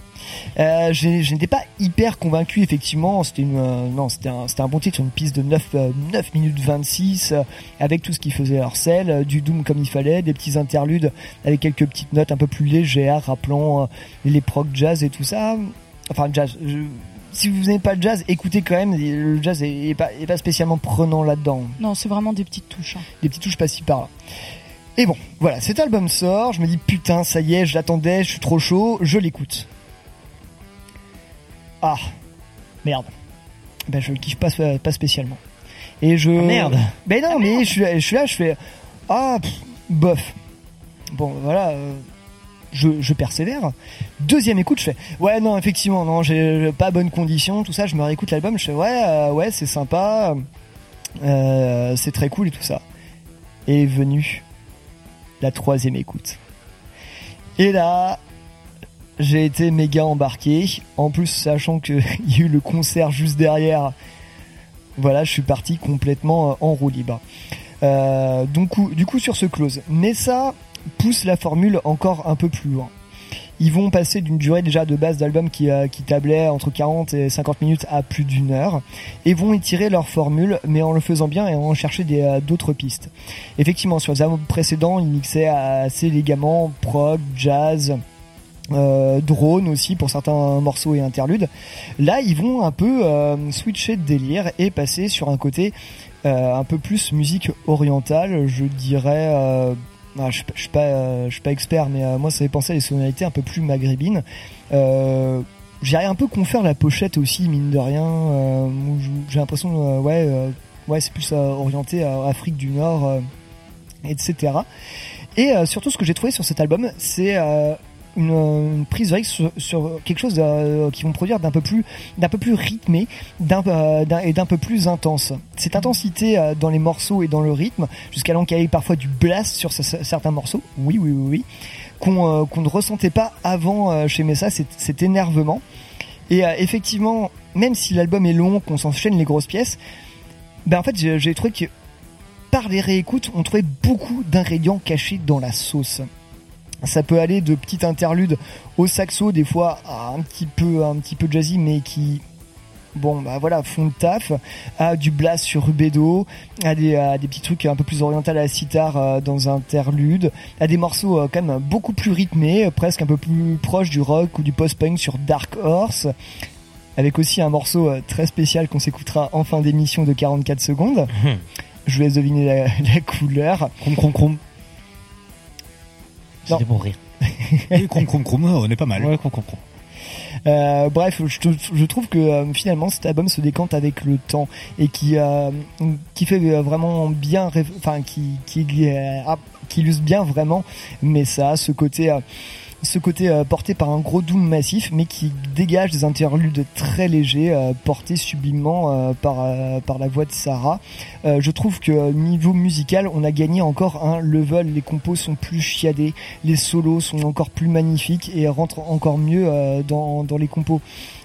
Euh, je, je n'étais pas hyper convaincu effectivement c'était une euh, non c'était un, c'était un bon titre une piste de 9, euh, 9 minutes 26 euh, avec tout ce qui faisait hors sel euh, du doom comme il fallait des petits interludes avec quelques petites notes un peu plus légères rappelant euh, les prog jazz et tout ça enfin jazz je- si vous n'aimez pas le jazz écoutez quand même le jazz est, est pas, est pas spécialement prenant là-dedans Non, c'est vraiment des petites touches. hein. des petites touches par-ci par-là. Et bon, voilà, cet album sort, je me dis putain, ça y est, je l'attendais, je suis trop chaud, je l'écoute. Ah, merde. Ben je le kiffe pas, pas spécialement. Et je... Ah, merde. Ben non, mais je suis, je suis là, je fais... Ah, pff, bof. Bon, voilà, euh, je, je persévère. Deuxième écoute, je fais... Ouais, non, effectivement, non, j'ai pas bonne condition, tout ça, je me réécoute l'album, je fais... Ouais, euh, ouais, c'est sympa, euh, c'est très cool et tout ça est venue la troisième écoute. Et là, j'ai été méga embarqué. En plus, sachant qu'il y a eu le concert juste derrière, voilà, je suis parti complètement euh, en roue libre. Euh, donc, du coup, sur ce close. Mais ça pousse la formule encore un peu plus loin. Ils vont passer d'une durée déjà de base d'album qui, euh, tablait entre 40 et 50 minutes à plus d'une heure et vont étirer leur formule mais en le faisant bien et en chercher euh, d'autres pistes. Effectivement, sur les albums précédents, ils mixaient assez élégamment prog, jazz, euh, drone aussi pour certains morceaux et interludes. Là, ils vont un peu switcher de délire et passer sur un côté un peu plus musique orientale, je dirais. Euh, je, suis pas, expert, mais euh, moi ça fait penser à des sonorités un peu plus maghrébines. Euh, J'irais un peu confère la pochette aussi, mine de rien. euh, J'ai l'impression, ouais, ouais, c'est plus orienté à Afrique du Nord, etc. Et surtout, ce que j'ai trouvé sur cet album, c'est une, prise de risque sur, quelque chose euh, qui vont produire d'un peu plus, d'un peu plus rythmé, euh, et d'un peu plus intense. Cette intensité euh, dans les morceaux et dans le rythme, jusqu'à l'encaler parfois du blast sur ce- certains morceaux. Oui, oui, oui, oui. Qu'on ne ressentait pas avant chez Messa, cet, cet énervement. Et effectivement, même si l'album est long, qu'on s'enchaîne les grosses pièces, ben en fait j'ai trouvé que par les réécoutes, on trouvait beaucoup d'ingrédients cachés dans la sauce. Ça peut aller de petites interludes au saxo, des fois à un petit peu, un petit peu jazzy, mais qui, bon, bah voilà, font le taf, à du blast sur Rubedo, à des, à des petits trucs un peu plus oriental à la sitar euh, dans interlude, à des morceaux euh, quand même beaucoup plus rythmés, euh, presque un peu plus proches du rock ou du post-punk sur Dark Horse, avec aussi un morceau euh, très spécial qu'on s'écoutera en fin d'émission de 44 secondes. Je vous laisse deviner la, la couleur. Crom crom crom. C'était pour rire. Et crom crom crom, on est pas mal. Ouais, crom crom crom. Euh, bref, je, je trouve que euh, finalement cet album se décante avec le temps et qui euh, qui fait euh, vraiment bien, enfin qui qui qui illustre bien vraiment, mais ça a ce côté euh, ce côté euh, porté par un gros doom massif, mais qui dégage des interludes très légers, euh, portés sublimement euh, par par la voix de Sarah. Je trouve que niveau musical, on a gagné encore un level. Les compos sont plus chiadés, les solos sont encore plus magnifiques et rentrent encore mieux dans dans les compos.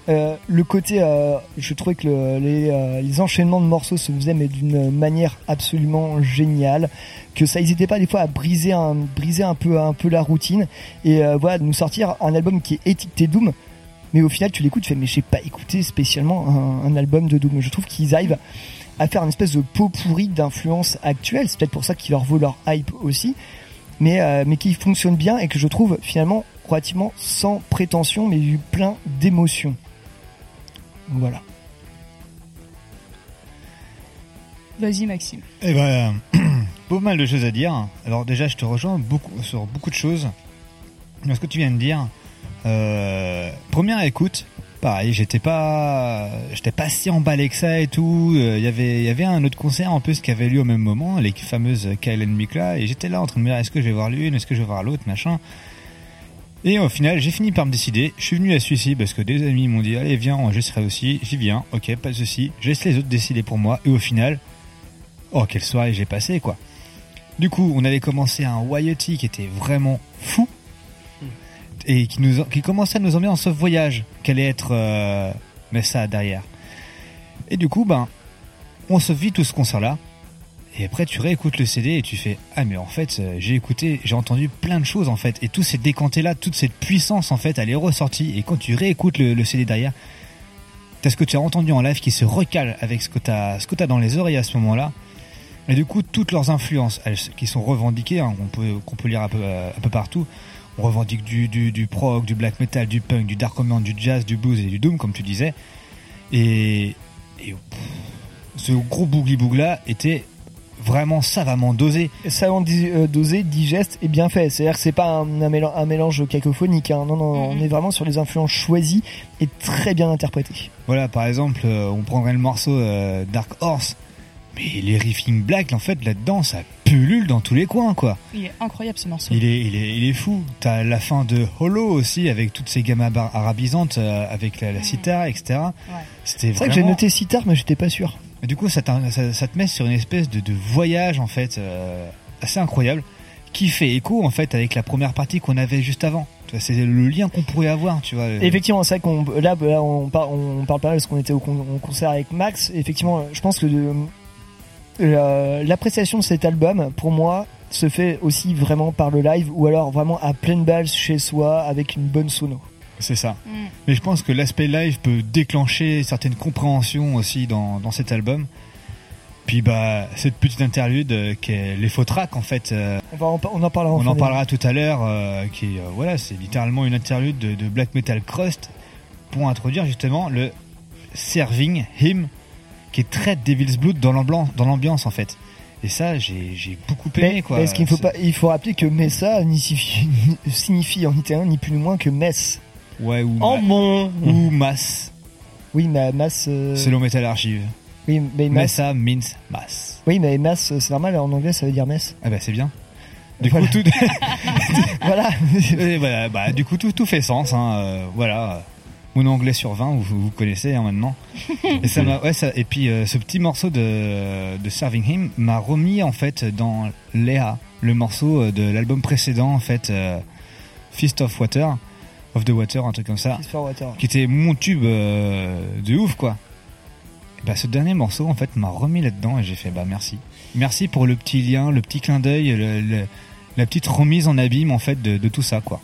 Euh, le côté, euh, je trouvais que euh, les enchaînements de morceaux se faisaient mais d'une manière absolument géniale, que ça n'hésitait pas des fois à briser un, briser un peu, un peu la routine et voilà de nous sortir un album qui est étiqueté Doom, mais au final tu l'écoutes, tu fais mais j'ai pas écouté spécialement un, album de Doom. Je trouve qu'ils arrivent à faire une espèce de pot pourri d'influence actuelle. C'est peut-être pour ça qu'il leur vaut leur hype aussi, mais mais qui fonctionne bien et que je trouve finalement relativement sans prétention, mais plein d'émotions. Voilà. Vas-y, Maxime. Eh ben, pas mal de choses à dire. Alors déjà, je te rejoins beaucoup sur beaucoup de choses. Dans ce que tu viens de dire, euh, première écoute, pareil, j'étais pas, j'étais pas si emballé que ça et tout. Euh, Il y avait, il y avait un autre concert en plus qui avait lieu au même moment, les fameuses Kyle and Mikla, et j'étais là en train de me dire est-ce que je vais voir l'une, est-ce que je vais voir l'autre, machin. Et au final, j'ai fini par me décider. Je suis venu à celui-ci parce que des amis m'ont dit allez viens, je serai aussi. J'y viens, ok, pas de souci. Je laisse les autres décider pour moi. Et au final, oh quelle soirée j'ai passé quoi. Du coup, on avait commencé un Wyati qui était vraiment fou et qui commençait à nous emmener en sauf voyage qu'allait être euh, Messa derrière. Et du coup, ben, on se vit tout ce concert là. Et après, tu réécoutes le CD et tu fais ah mais en fait, euh, j'ai écouté, j'ai entendu plein de choses en fait, et tout s'est décanté là, toute cette puissance en fait, elle est ressortie. Et quand tu réécoutes le, CD derrière, t'as ce que tu as entendu en live qui se recale avec ce que t'as t'as dans les oreilles à ce moment-là. Et du coup, toutes leurs influences, elles, qui sont revendiquées, hein, qu'on peut peut lire un peu euh, un peu partout. On revendique du, du, du prog, du black metal, du punk, du dark ambient, du jazz, du blues et du doom, comme tu disais. Et, ce gros boogie boog là était vraiment savamment dosé. Savamment di- euh, dosé, digeste et bien fait. C'est-à-dire que c'est pas un, un mélange, un mélange cacophonique. hein. Non, non, on est vraiment sur les influences choisies et très bien interprétées. Voilà, par exemple, euh, on prendrait le morceau euh, Dark Horse, mais les riffing black, en fait, là-dedans, ça pullule dans tous les coins, quoi. Il est incroyable ce morceau. Il est, il est, il est fou. T'as la fin de Hollow aussi, avec toutes ces gammas bar- arabisantes, euh, avec la, la sitar, etc. C'était C'est vrai que j'ai noté sitar, mais j'étais pas sûr. Du coup, ça, te met sur une espèce de, voyage, en fait, euh, assez incroyable, qui fait écho, en fait, avec la première partie qu'on avait juste avant. C'est le lien qu'on pourrait avoir, tu vois. Effectivement, c'est vrai qu'on là, là on, par- on parle pas mal parce qu'on était au, con- au concert avec Max. Effectivement, je pense que l'appréciation de cet album, pour moi, se fait aussi vraiment par le live ou alors vraiment à pleine balle chez soi avec une bonne sono. C'est ça. Mais je pense que l'aspect live peut déclencher certaines compréhensions aussi dans, dans cet album. Puis bah cette petite interlude euh, qui est les faux tracks en fait. euh, On, va en, on en parlera. on fin en parlera tout à l'heure. euh, qui euh, voilà, c'est littéralement une interlude de, de black metal crust pour introduire justement le serving hymn qui est très Devil's Blood dans l'ambiance, dans l'ambiance en fait. Et ça, j'ai j'ai beaucoup aimé Mais, quoi. mais est-ce qu'il faut pas, il faut rappeler que Messa ni signifie, signifie en italien ni plus ni moins que messe. Ouais ou ma- ou masse. Oui, mais masse. euh, Selon Metal Archive. Oui, mais masse. ça means mass. Oui, mais masse, c'est normal. En anglais, ça veut dire messe. Ah bah c'est bien. Du Voilà. coup tout. voilà. Voilà, bah, du coup tout tout fait sens. Hein, euh, voilà. Mon anglais sur 20, vous, vous connaissez hein, maintenant. Et, ça m'a- ouais, ça, et puis euh, ce petit morceau de, de Serving Him m'a remis en fait dans Léa, le morceau euh, de l'album précédent en fait, euh, Fist of Water, of the Water, un truc comme ça, Water. qui était mon tube euh, de ouf quoi. Et bah, ce dernier morceau en fait m'a remis là-dedans et j'ai fait bah merci, merci pour le petit lien, le petit clin d'œil, le- le- la petite remise en abîme en fait de, de tout ça quoi.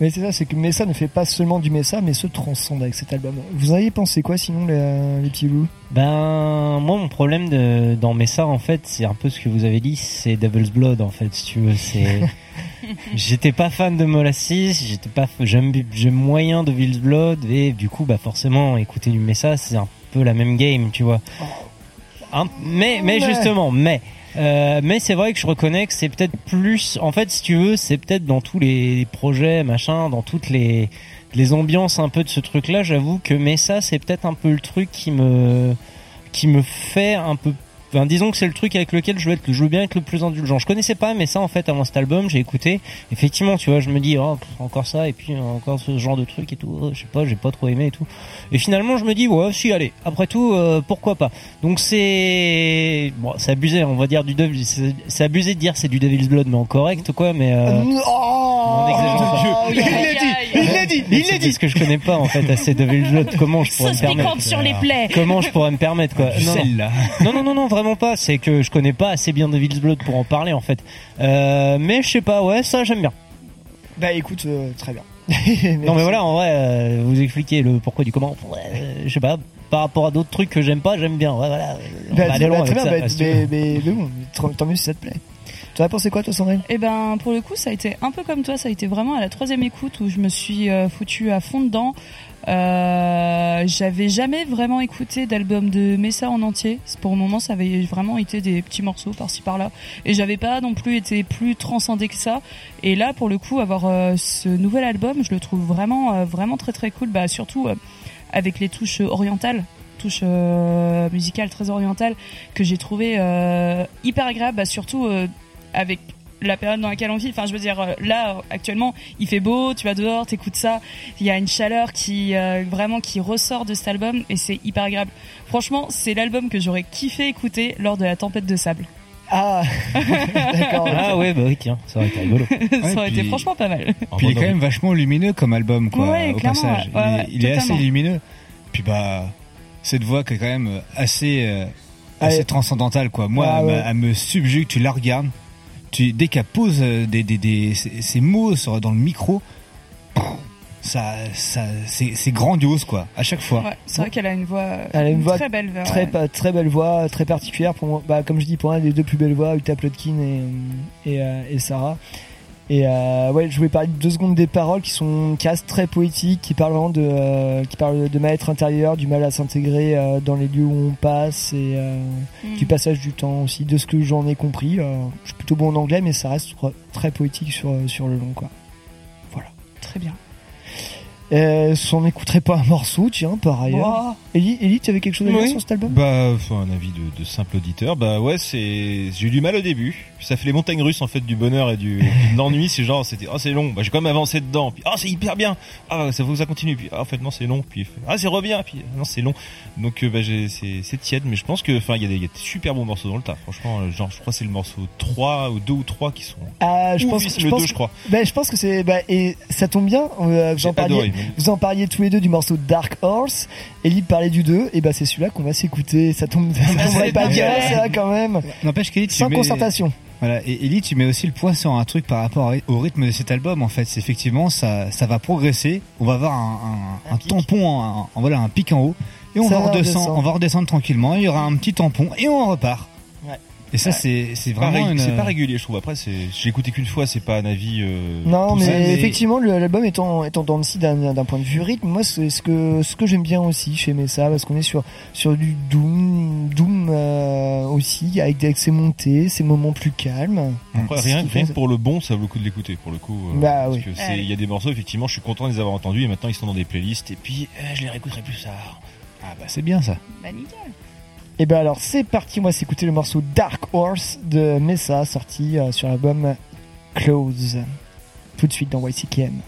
Mais c'est ça, c'est que Messa ne fait pas seulement du Messa, mais se transcende avec cet album. Vous en avez pensé quoi sinon, les, les petits loups? Ben moi mon problème de, dans Messa en fait c'est un peu ce que vous avez dit c'est Devil's Blood en fait si tu veux c'est j'étais pas fan de Molasses j'étais pas j'aime j'aime moyen Devil's Blood et du coup bah forcément écouter du Messa c'est un peu la même game tu vois Un- mais mais Ouais. justement mais euh, mais c'est vrai que je reconnais que c'est peut-être plus en fait si tu veux c'est peut-être dans tous les projets machin dans toutes les les ambiances un peu de ce truc là j'avoue que Messa c'est peut-être un peu le truc qui me qui me fait un peu Enfin, disons que c'est le truc avec lequel je veux être, je veux bien être le plus indulgent. Je connaissais pas, mais ça en fait avant cet album, j'ai écouté. Effectivement, tu vois, je me dis oh, encore ça et puis euh, encore ce genre de truc et tout. Oh, je sais pas, j'ai pas trop aimé et tout. Et finalement, je me dis ouais, si allez. Après tout, euh, pourquoi pas. Donc c'est bon, c'est abusé, on va dire du Devil. C'est abusé de dire c'est du Devil's Blood, mais en correct quoi. Mais euh, Oh. Il l'a dit Il l'a dit Il l'a dit Parce que je connais pas en fait assez Devil's Blood. Comment je pourrais me permettre sur les plaies. Comment je pourrais me permettre quoi Non, non. non, non, non, non, vraiment pas. C'est que je connais pas assez bien Devil's Blood pour en parler en fait. Euh, mais je sais pas, ouais, ça j'aime bien. Bah écoute, euh, très bien. Non mais voilà, en vrai, euh, vous expliquez le pourquoi du comment. Ouais, euh, je sais pas. Par rapport à d'autres trucs que j'ame pas, j'aime bien. Ouais, voilà. On Bah, va aller bah, loin très avec bien, ça, bah, si mais, mais, mais bon, tant tant mieux si ça te plaît. Tu as pensé quoi, toi, Sandrine? Eh ben, pour le coup, ça a été un peu comme toi. Ça a été vraiment à la troisième écoute où je me suis euh, foutu à fond dedans. Euh, J'avais jamais vraiment écouté d'album de Messa en entier. Pour le moment, ça avait vraiment été des petits morceaux par-ci par-là. Et j'avais pas non plus été plus transcendé que ça. Et là, pour le coup, avoir euh, ce nouvel album, je le trouve vraiment, euh, vraiment très très cool. Bah, surtout avec les touches orientales touches euh, musicales très orientales que j'ai trouvé hyper agréable bah, surtout avec la période dans laquelle on vit. Enfin, je veux dire, euh, là, actuellement, il fait beau, tu vas dehors, t'écoutes ça. Il y a une chaleur qui, euh, vraiment, qui ressort de cet album et c'est hyper agréable. Franchement, c'est l'album que j'aurais kiffé écouter lors de la tempête de sable. Ah, d'accord. Ah ouais, bah oui, tiens, ça aurait été rigolo. ça aurait été puis- franchement pas mal. Puis il est quand même vachement lumineux comme album, quoi, Ouais, au passage. ouais, ouais, il est, il est assez lumineux. Puis bah, cette voix qui est quand même assez, euh, Ah, assez transcendantale, quoi. Moi, Ah, elle, elle me subjugue, tu la regardes, tu, dès qu'elle pose euh, des, des, des, ces, ces mots sur, dans le micro, ça, ça, c'est grandiose, quoi, à chaque fois. Ouais, c'est vrai qu'elle a une voix, Elle a une voix très belle. ouais. Très, pa- très belle voix, très particulière pour moi. Bah, comme je dis, pour moi, les deux plus belles voix, Uta Plotkin et, et, euh, et Sarah. Et euh, ouais, je voulais parler deux secondes des paroles qui sont qui restent très poétiques, qui parlent vraiment de euh, qui parlent de mal-être intérieur, du mal à s'intégrer euh, dans les lieux où on passe et euh, Mm. du passage du temps aussi. De ce que j'en ai compris, euh, je suis plutôt bon en anglais, mais ça reste tr- très poétique sur sur le long quoi. Très bien. Euh, on n'écouterait pas un morceau, tiens, par ailleurs. Wow. Ellie, Ellie, tu avais quelque chose à dire Oui. sur cet album? Bah, enfin, un avis de, de simple auditeur. Bah ouais, c'est j'ai eu du mal au début. Puis ça fait les montagnes russes en fait du bonheur et du de l'ennui. C'est genre c'était oh c'est long. Bah j'ai quand même avancé dedans. Puis oh c'est hyper bien. Ah ça faut que ça continue. Puis ah, en fait non c'est long. Puis ah c'est revient. Puis non c'est long. Donc euh, bah c'est tiède. Mais je pense que enfin il y a des il y a des super bons morceaux dans le tas. Franchement euh, genre je crois que c'est le morceau 3 ou 2 ou 3 qui sont. Ah, je pense, je le pense, 2 je crois. Ben, je pense que c'est bah, et ça tombe bien. euh, vous en parliez, adoré. vous en parliez tous les deux du morceau Dark Horse. Ellie parlait du 2 et bah c'est celui-là qu'on va s'écouter. Ça tombe, ça tomberait pas bien ça quand même. N'empêche qu'Ellie, tu Sans mets- concertation. Voilà, et Ellie, tu mets aussi le point sur un truc par rapport au rythme de cet album. En fait, c'est effectivement, ça, ça va progresser. On va avoir un, un, un tampon, un, un- voilà, un pic en haut, et on Ça va redescendre. on va redescendre tranquillement. Il y aura un petit tampon et on repart. Et ça, Ouais. c'est, c'est Pas vraiment une. C'est pas régulier je trouve. Après c'est j'ai écouté qu'une fois. C'est pas un avis. euh, Non, mais, effectivement, l'album étant étant dans le site d'un d'un point de vue rythme, moi c'est ce que ce que j'aime bien aussi chez Messa parce qu'on est sur sur du doom doom euh, aussi avec, avec ses montées, ses moments plus calmes. Après, rien, que pour le bon, ça vaut le coup de l'écouter pour le coup. euh, Bah parce oui. que c'est- Allez. il y a des morceaux effectivement, je suis content de les avoir entendus et maintenant ils sont dans des playlists et puis euh, je les réécouterai plus tard. Ah bah c'est bien ça. Bah nickel. Et ben alors c'est parti, moi s'écouter le morceau Dark Horse de Messa sorti euh, sur l'album Close. Tout de suite dans YCKM.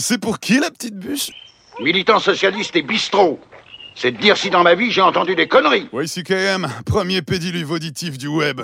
C'est pour qui la petite bûche Militant socialiste et bistrot. C'est de dire si dans ma vie j'ai entendu des conneries. YCKM, premier pédiluve auditif du web.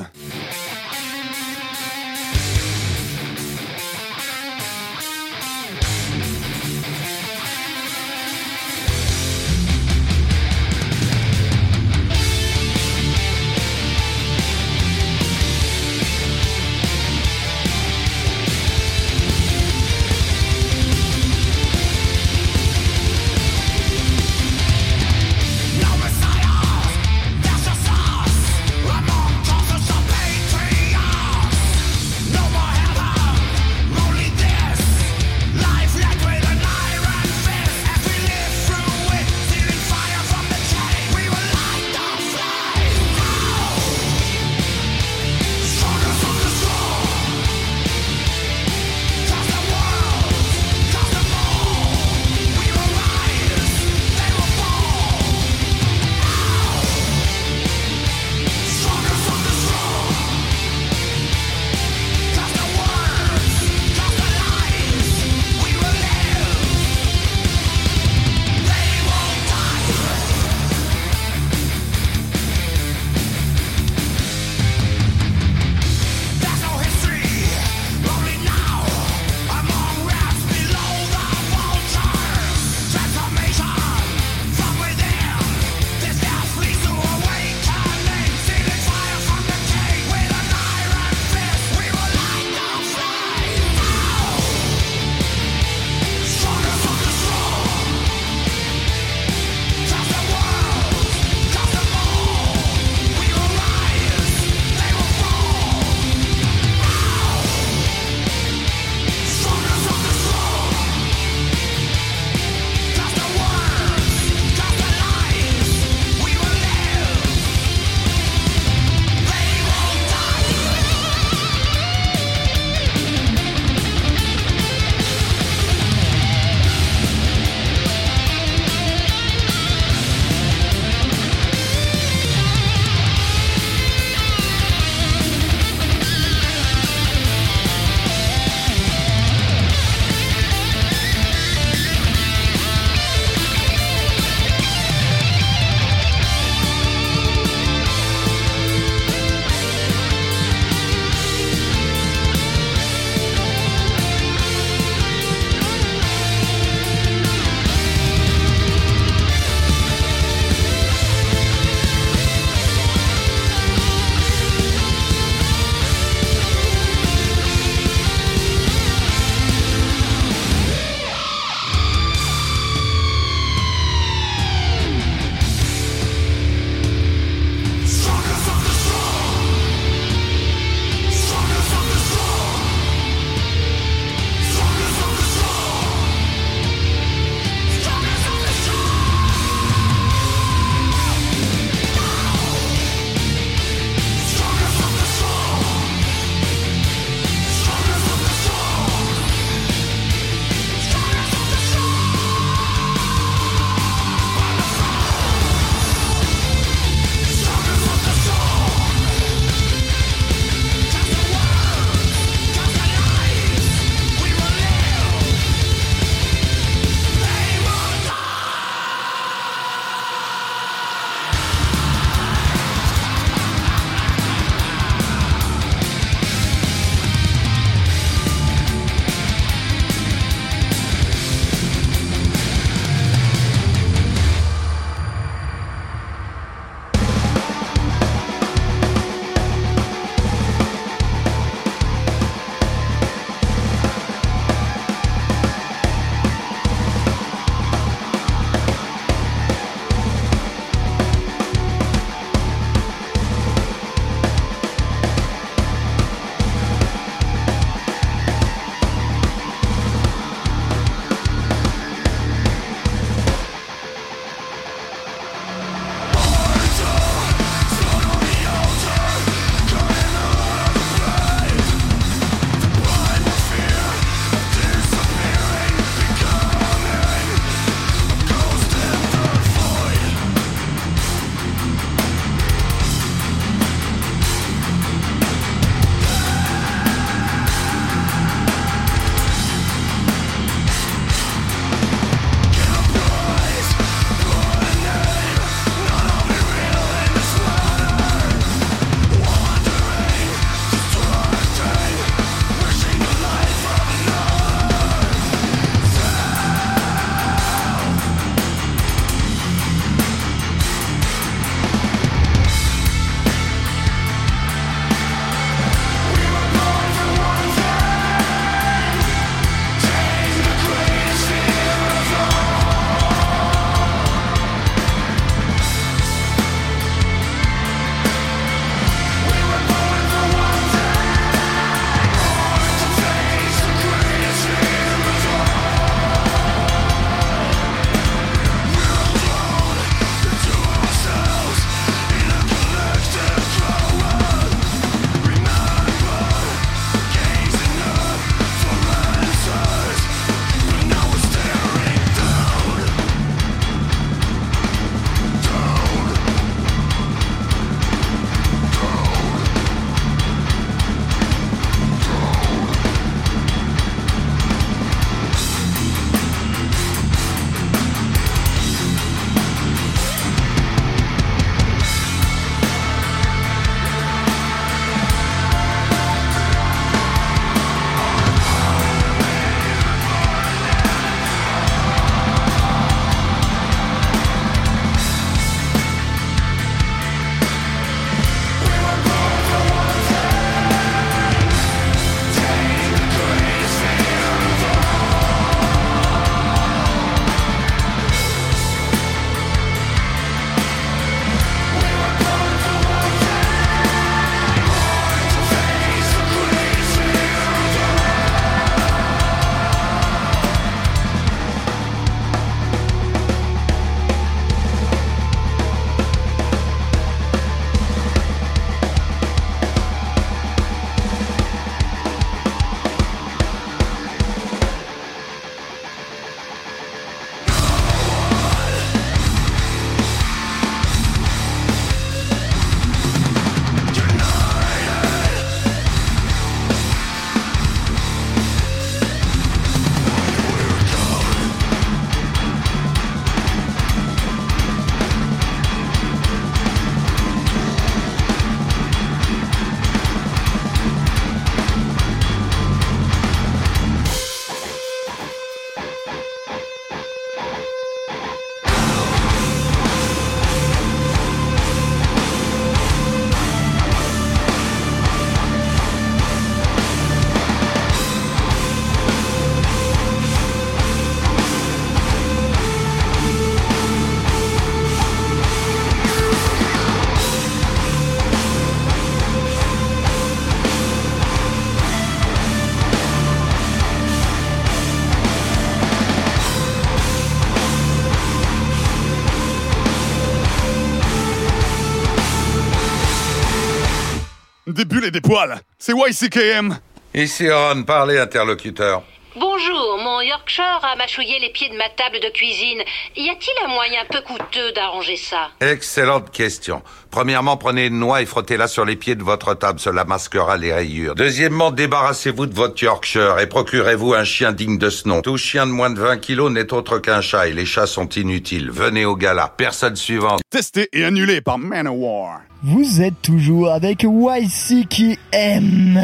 Et des poils. C'est YCKM. Ici Ron, parlez interlocuteur. Bonjour, mon Yorkshire a mâchouillé les pieds de ma table de cuisine. Y a-t-il un moyen peu coûteux d'arranger ça? Excellente question. Premièrement, prenez une noix et frottez-la sur les pieds de votre table, cela masquera les rayures. Deuxièmement, débarrassez-vous de votre Yorkshire et procurez-vous un chien digne de ce nom. Tout chien de moins de 20 kilos n'est autre qu'un chat et les chats sont inutiles. Venez au gala. Personne suivante. Testé et annulé par Manowar. Vous êtes toujours avec YCKM.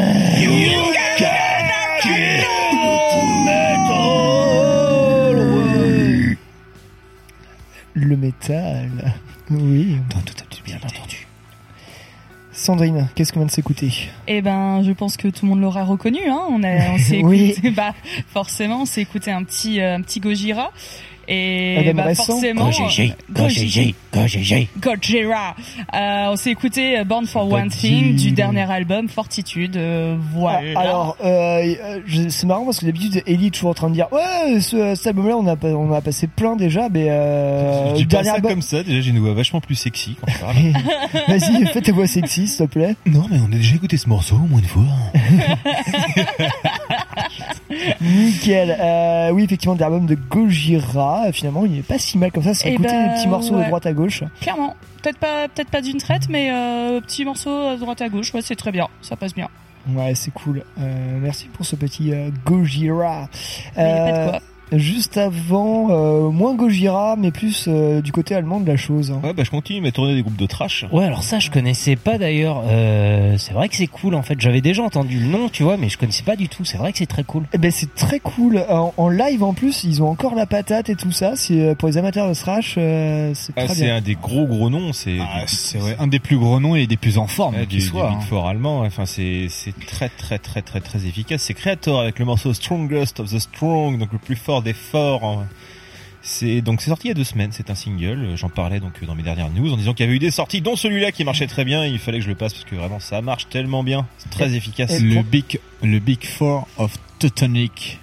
Le métal. Oui. bien entendu. Sandrine, qu'est-ce qu'on vient de s'écouter? Eh ben, je pense que tout le monde l'aura reconnu. Hein. On, a, on s'est Oui. bah, forcément, on s'est écouté un petit, euh, un petit Gojira. Et bah, forcément. Euh, on s'est écouté euh, Born for One Thing du dernier album Fortitude. euh, voilà. Alors, euh, c'est marrant parce que d'habitude, Ellie est toujours en train de dire Ouais, ce, cet album-là, on a, on a passé plein déjà, mais euh, Je dis pas ça comme ça, déjà j'ai une voix vachement plus sexy quand je parle. Vas-y, fais ta voix sexy, s'il te plaît. non mais on a déjà écouté ce morceau au moins une fois. Nickel. Euh, oui, effectivement, l'album de Gojira, euh, finalement, il est pas si mal comme ça. C'est écouter ben, des petits morceaux ouais. de droite à gauche. Clairement. Peut-être pas, peut-être pas d'une traite, mais euh, petit morceau à droite à gauche. Ouais, c'est très bien. Ça passe bien. Ouais, c'est cool. Euh, merci pour ce petit euh, Gojira. Mais y a pas de quoi. Juste avant, euh, moins Gojira, mais plus euh, du côté allemand de la chose. hein. Ouais bah je continue à tourner des groupes de trash. Ouais, alors ça, je connaissais pas d'ailleurs. Euh, c'est vrai que c'est cool en fait. J'avais déjà entendu le nom, tu vois, mais je connaissais pas du tout. C'est vrai que c'est très cool. Eh ben c'est très cool. En, en live en plus, ils ont encore la patate et tout ça. C'est euh, pour les amateurs de thrash, euh, c'est Ah, très c'est bien. un des gros gros noms, c'est Ah, c'est ouais, un des plus gros noms et des plus en forme Ouais, qui du, soit. du hein. Big Four allemand. Enfin, c'est c'est très très très très très efficace. C'est Creator avec le morceau Strongest of the Strong, donc le plus fort des forts. hein. C'est donc c'est sorti il y a deux semaines. C'est un single. J'en parlais donc dans mes dernières news en disant qu'il y avait eu des sorties, dont celui-là qui marchait très bien. Il fallait que je le passe parce que vraiment ça marche tellement bien. C'est très efficace. Le Big, le Big Four of Teutonic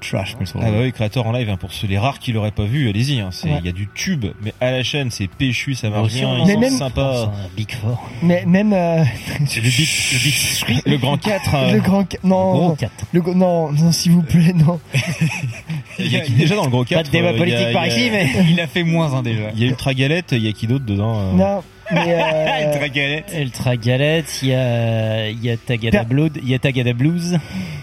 Trash Metal. Ah bah oui, Creator en live, hein, pour ceux les rares qui l'auraient pas vu, allez-y. hein, c'est- Il Ouais. y a du tube, mais à la chaîne, c'est péchu, ça marche Aussi, bien, ils sont même- sympas. Big Four. Mais même euh, Le big, le big, le grand 4. euh, le grand non Gros non, 4. le gros- non non s'il vous plaît non. Il y a qui déjà dans le gros 4 Pas de débat politique par ici, mais. Il a fait moins un déjà. Il y a Ultra Galette, il y a qui d'autre dedans euh Non mais euh, Ultra galette. Ultra Galette, il y a, il y a Tagada Per- Blood, il y a Tagada Blues,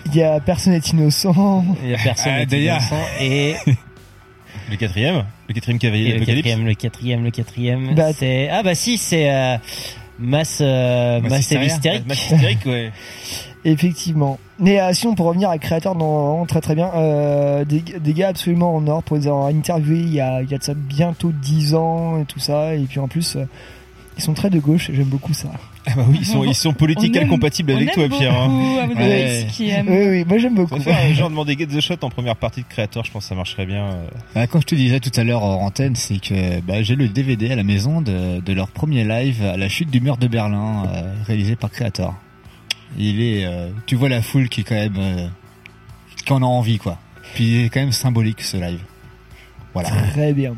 il y a personne n'est innocent. il y a personne Ah, d'ailleurs. innocent, et, Le quatrième Le quatrième cavalier de le quatrième, le quatrième, le quatrième, Bah, c'est, ah bah si, c'est, euh, Mass, euh, Mass Mass Hysteria. Hystérique. Mass Hystérique, ouais. Effectivement. Mais euh, sinon, pour revenir à Créateur, non, très très bien. Euh, des, des gars absolument en or pour les avoir interviewés il y a, il y a de ça bientôt 10 ans et tout ça. Et puis en plus, euh, ils sont très de gauche j'aime beaucoup ça. Ah bah oui, ils sont, ils sont politiquement On aime- compatibles on avec toi, Pierre. hein. Ouais. Qui. Oui, oui, moi j'aime beaucoup. Faire genre demander Get the Shot en première partie de Creator, je pense que ça marcherait bien. euh. Bah, comme je te disais tout à l'heure en antenne, c'est que bah, j'ai le DVD à la maison de, de leur premier live à la chute du mur de Berlin, euh, réalisé par Creator. Il est, euh, tu vois la foule qui est quand même, euh, qui en a envie quoi. Puis il est quand même symbolique ce live. Voilà. Très bien.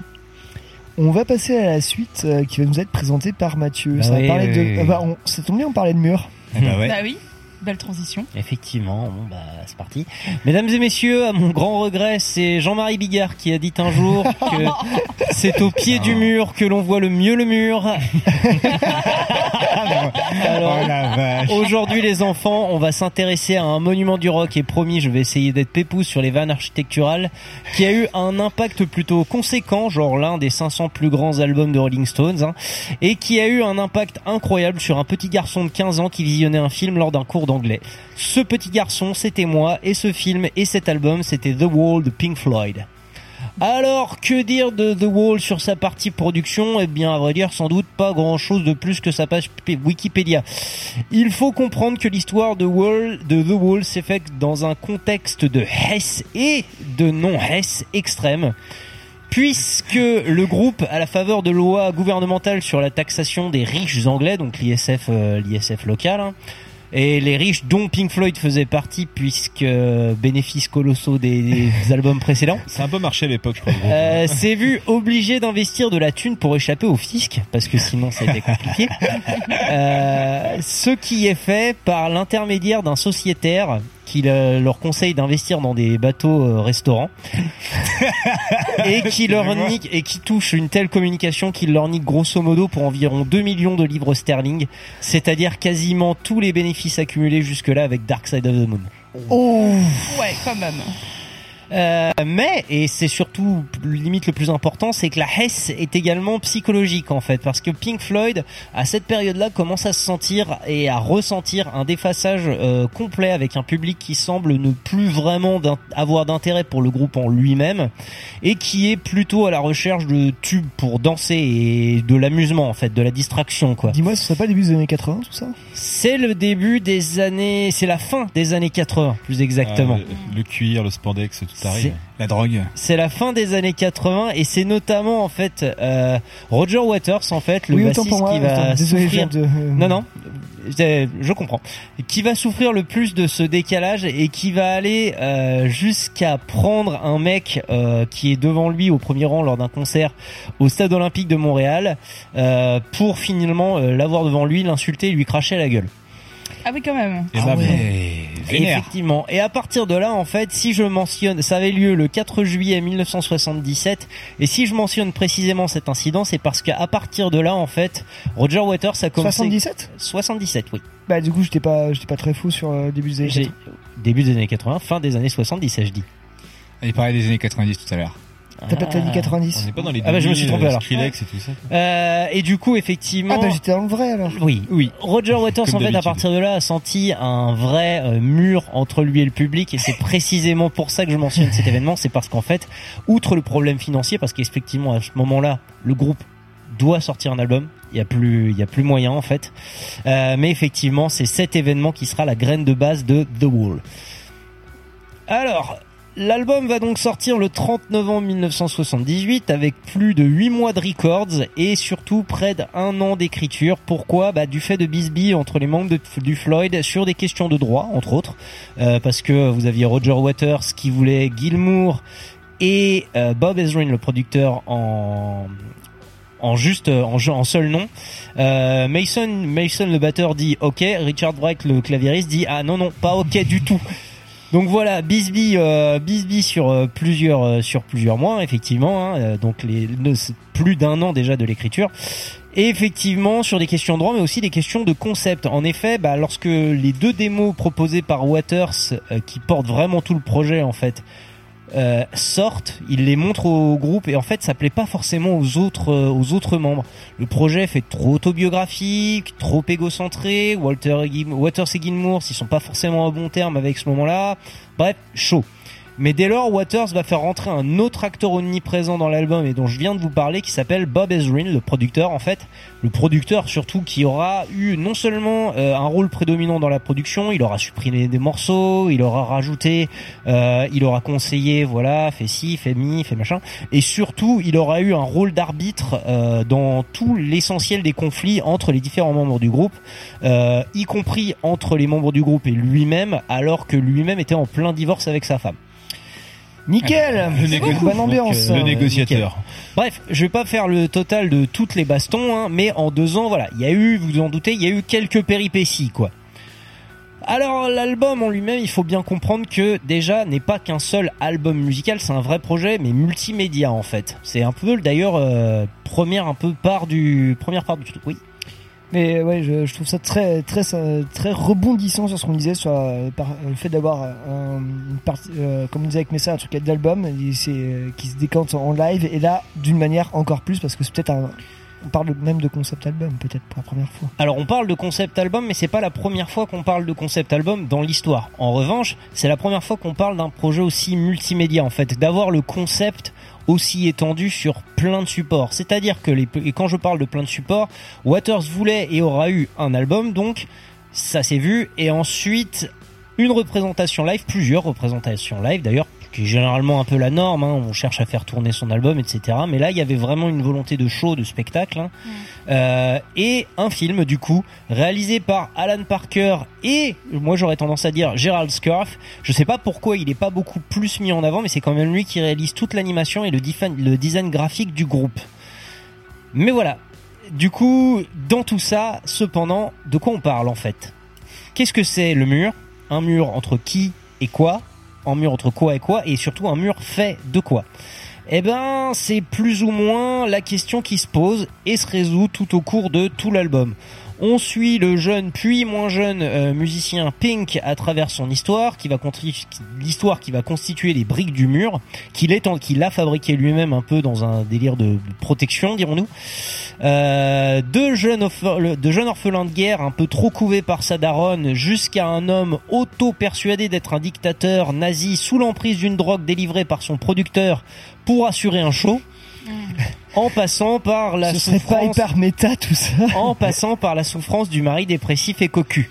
On va passer à la suite euh, qui va nous être présentée par Mathieu. Bah ça va parler oui, de. oui. ah bah, on... Ça tombe bien, on parlait de mur. Eh bah ouais. Bah oui, belle transition. Effectivement, bon bah c'est parti. Mesdames et messieurs, à mon grand regret, c'est Jean-Marie Bigard qui a dit un jour que c'est au pied du mur que l'on voit le mieux le mur. Alors, Oh la vache. Aujourd'hui les enfants, on va s'intéresser à un monument du rock et promis je vais essayer d'être pépouze sur les vannes architecturales qui a eu un impact plutôt conséquent, genre l'un des 500 plus grands albums de Rolling Stones, hein, et qui a eu un impact incroyable sur un petit garçon de 15 ans qui visionnait un film lors d'un cours d'anglais. Ce petit garçon c'était moi et ce film et cet album c'était The Wall de Pink Floyd. Alors, que dire de The Wall sur sa partie production? Eh bien, à vrai dire, sans doute pas grand chose de plus que sa page Wikipédia. Il faut comprendre que l'histoire de, de The Wall s'effectue dans un contexte de Hess et de non-Hess extrême. Puisque le groupe, à la faveur de lois gouvernementales sur la taxation des riches anglais, donc l'ISF, euh, l'ISF local, hein, et les riches dont Pink Floyd faisait partie, puisque euh, bénéfices colossaux des, des albums précédents, C'est un peu marché à l'époque, je crois. euh, s'est vu obligé d'investir de la thune pour échapper au fisc, parce que sinon ça a été compliqué. Euh, Ce qui est fait par l'intermédiaire d'un sociétaire qui le- leur conseille d'investir dans des bateaux euh, restaurants et qui leur nique et qui touche une telle communication qu'il leur nique grosso modo pour environ 2 millions de livres sterling, c'est-à-dire quasiment tous les bénéfices accumulés jusque-là avec Dark Side of the Moon. Oh Ouais, quand même. Euh, mais, et c'est surtout limite le plus important, c'est que la Hesse est également psychologique en fait, parce que Pink Floyd, à cette période-là, commence à se sentir et à ressentir un défaçage euh, complet avec un public qui semble ne plus vraiment avoir d'intérêt pour le groupe en lui-même, et qui est plutôt à la recherche de tubes pour danser et de l'amusement en fait, de la distraction quoi. Dis-moi, ce serait pas le début des années 80 tout ça? C'est le début des années, c'est la fin des années 80 plus exactement. Ah, le, le cuir, le spandex, tout arrive. C'est- La drogue. C'est la fin des années 80 et c'est notamment en fait euh, Roger Waters en fait le Oui, bassiste pour moi, qui va souffrir. de- Non non, je, comprends. Qui va souffrir le plus de ce décalage et qui va aller euh, jusqu'à prendre un mec euh, qui est devant lui au premier rang lors d'un concert au Stade Olympique de Montréal euh, pour finalement euh, l'avoir devant lui, l'insulter, et lui cracher à la gueule. Ah oui, quand même. Aimable. Effectivement. Et à partir de là, en fait, si je mentionne, ça avait lieu le 4 juillet 1977, et si je mentionne précisément cet incident, c'est parce qu'à partir de là, en fait, Roger Waters a commencé... 77 77, oui. Bah du coup, j'étais pas, j'étais pas très fou sur euh, début des années J'ai 80. début des années 80, fin des années 70, je dis. Il parlait des années 90 tout à l'heure. T'as pas dit 90 On n'est pas dans les Ah bah je me suis trompé euh, alors. Skrillex et tout ça. Euh, et du coup, effectivement... Ah bah j'étais dans le vrai alors. Oui, oui. Roger Waters, en fait, à partir de là, a senti un vrai euh, mur entre lui et le public, et c'est précisément pour ça que je mentionne cet événement. C'est parce qu'en fait, outre le problème financier, parce qu'effectivement, à ce moment-là, le groupe doit sortir un album. Il y a plus, il y a plus moyen en fait. Euh, mais effectivement, c'est cet événement qui sera la graine de base de The Wall. Alors, l'album va donc sortir le 30 novembre 1978 avec plus de 8 mois de records et surtout près d'un an d'écriture. Pourquoi? Bah, Du fait de bisbee entre les membres du Floyd sur des questions de droit, entre autres. Euh, parce que vous aviez Roger Waters qui voulait Gilmour et euh, Bob Ezrin, le producteur, en en juste en seul nom. Euh, Mason Mason le batteur dit OK, Richard Wright le claviériste dit ah non non pas OK du tout. Donc voilà, Bisbee, euh, sur euh, plusieurs euh, sur plusieurs mois effectivement, hein, euh, donc les plus d'un an déjà de l'écriture. Et effectivement sur des questions de droit, mais aussi des questions de concept. En effet, bah, lorsque les deux démos proposées par Waters, qui portent vraiment tout le projet en fait, euh, sortent, il les montre au groupe et en fait ça plaît pas forcément aux autres euh, aux autres membres. Le projet fait trop autobiographique, trop égocentré. Walter Waters et Gilmour, s'ils sont pas forcément en bon terme avec ce moment-là. Bref, chaud. Mais dès lors, Waters va faire rentrer un autre acteur omniprésent dans l'album et dont je viens de vous parler, qui s'appelle Bob Ezrin, le producteur en fait. Le producteur surtout qui aura eu non seulement euh, un rôle prédominant dans la production, il aura supprimé des morceaux, il aura rajouté, euh, il aura conseillé, voilà, fait ci, fait mi, fait machin, et surtout il aura eu un rôle d'arbitre euh, dans tout l'essentiel des conflits entre les différents membres du groupe, euh, y compris entre les membres du groupe et lui-même, alors que lui-même était en plein divorce avec sa femme. Nickel Le négo- Bonne ambiance Donc, euh, le négociateur. nickel. Bref, je vais pas faire le total de toutes les bastons, hein, mais en deux ans, voilà, il y a eu, vous vous en doutez, il y a eu quelques péripéties, quoi. Alors l'album en lui-même, il faut bien comprendre que déjà n'est pas qu'un seul album musical, c'est un vrai projet, mais multimédia en fait. C'est un peu d'ailleurs euh, première un peu part du première part du truc. Oui. Mais ouais, je, je trouve ça très très très rebondissant sur ce qu'on disait sur euh, par- le fait d'avoir euh, comme on disait avec Messa, un truc d'album euh, qui se décante en live et là d'une manière encore plus parce que c'est peut-être un on parle même de concept album peut-être pour la première fois. Alors on parle de concept album, mais c'est pas la première fois qu'on parle de concept album dans l'histoire. En revanche, c'est la première fois qu'on parle d'un projet aussi multimédia en fait, d'avoir le concept aussi étendu sur plein de supports. C'est-à-dire que les, et quand je parle de plein de supports, Waters voulait et aura eu un album, donc ça s'est vu, et ensuite une représentation live, plusieurs représentations live d'ailleurs, qui est généralement un peu la norme, hein, on cherche à faire tourner son album, etc. Mais là, il y avait vraiment une volonté de show, de spectacle, hein. Euh, et un film du coup réalisé par Alan Parker et moi j'aurais tendance à dire Gerald Scarf. Je sais pas pourquoi il est pas beaucoup plus mis en avant, mais c'est quand même lui qui réalise toute l'animation et le design graphique du groupe. Mais voilà, du coup, dans tout ça, cependant, de quoi on parle en fait? Qu'est-ce que c'est le mur? Un mur entre qui et quoi? Un mur entre quoi et quoi Et surtout un mur fait de quoi Eh ben, c'est plus ou moins la question qui se pose et se résout tout au cours de tout l'album. On suit le jeune puis moins jeune euh, musicien Pink à travers son histoire, qui va l'histoire qui va constituer les briques du mur, qu'il est qu'il a fabriqué lui-même un peu dans un délire de protection, dirons-nous. Euh, deux jeunes de jeunes orphelins de guerre un peu trop couvés par sa daronne jusqu'à un homme auto-persuadé d'être un dictateur nazi sous l'emprise d'une drogue délivrée par son producteur pour assurer un show. En passant par la Ce serait pas souffrance, hyper méta tout ça. en passant par la souffrance du mari dépressif et cocu.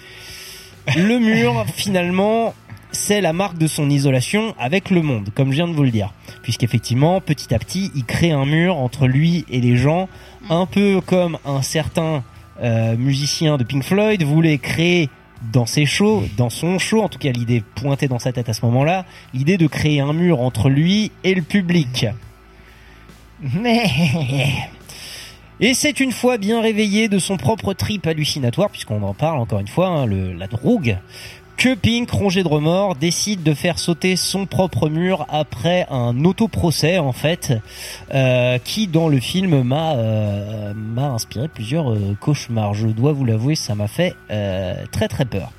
Le mur, finalement, c'est la marque de son isolation avec le monde, comme je viens de vous le dire. Puisqu'effectivement, petit à petit, il crée un mur entre lui et les gens, un peu comme un certain euh, musicien de Pink Floyd voulait créer dans ses shows, dans son show, en tout cas l'idée pointée dans sa tête à ce moment-là, l'idée de créer un mur entre lui et le public. Et c'est une fois bien réveillé de son propre trip hallucinatoire, puisqu'on en parle encore une fois, hein, le, la drogue, que Pink, rongé de remords, décide de faire sauter son propre mur après un autoprocès en fait, euh, qui dans le film m'a euh, inspiré plusieurs euh, cauchemars. Je dois vous l'avouer, ça m'a fait très très peur.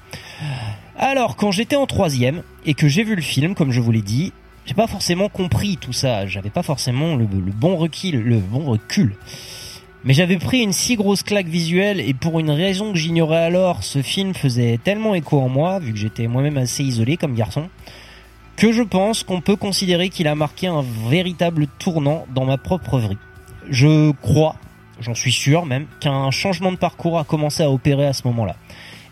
Alors, quand j'étais en troisième et que j'ai vu le film, comme je vous l'ai dit, j'ai pas forcément compris tout ça. J'avais pas forcément le, bon recul, le bon recul. Mais j'avais pris une si grosse claque visuelle et pour une raison que j'ignorais alors, ce film faisait tellement écho en moi, vu que j'étais moi-même assez isolé comme garçon, que je pense qu'on peut considérer qu'il a marqué un véritable tournant dans ma propre vie. Je crois, j'en suis sûr même, qu'un changement de parcours a commencé à opérer à ce moment-là.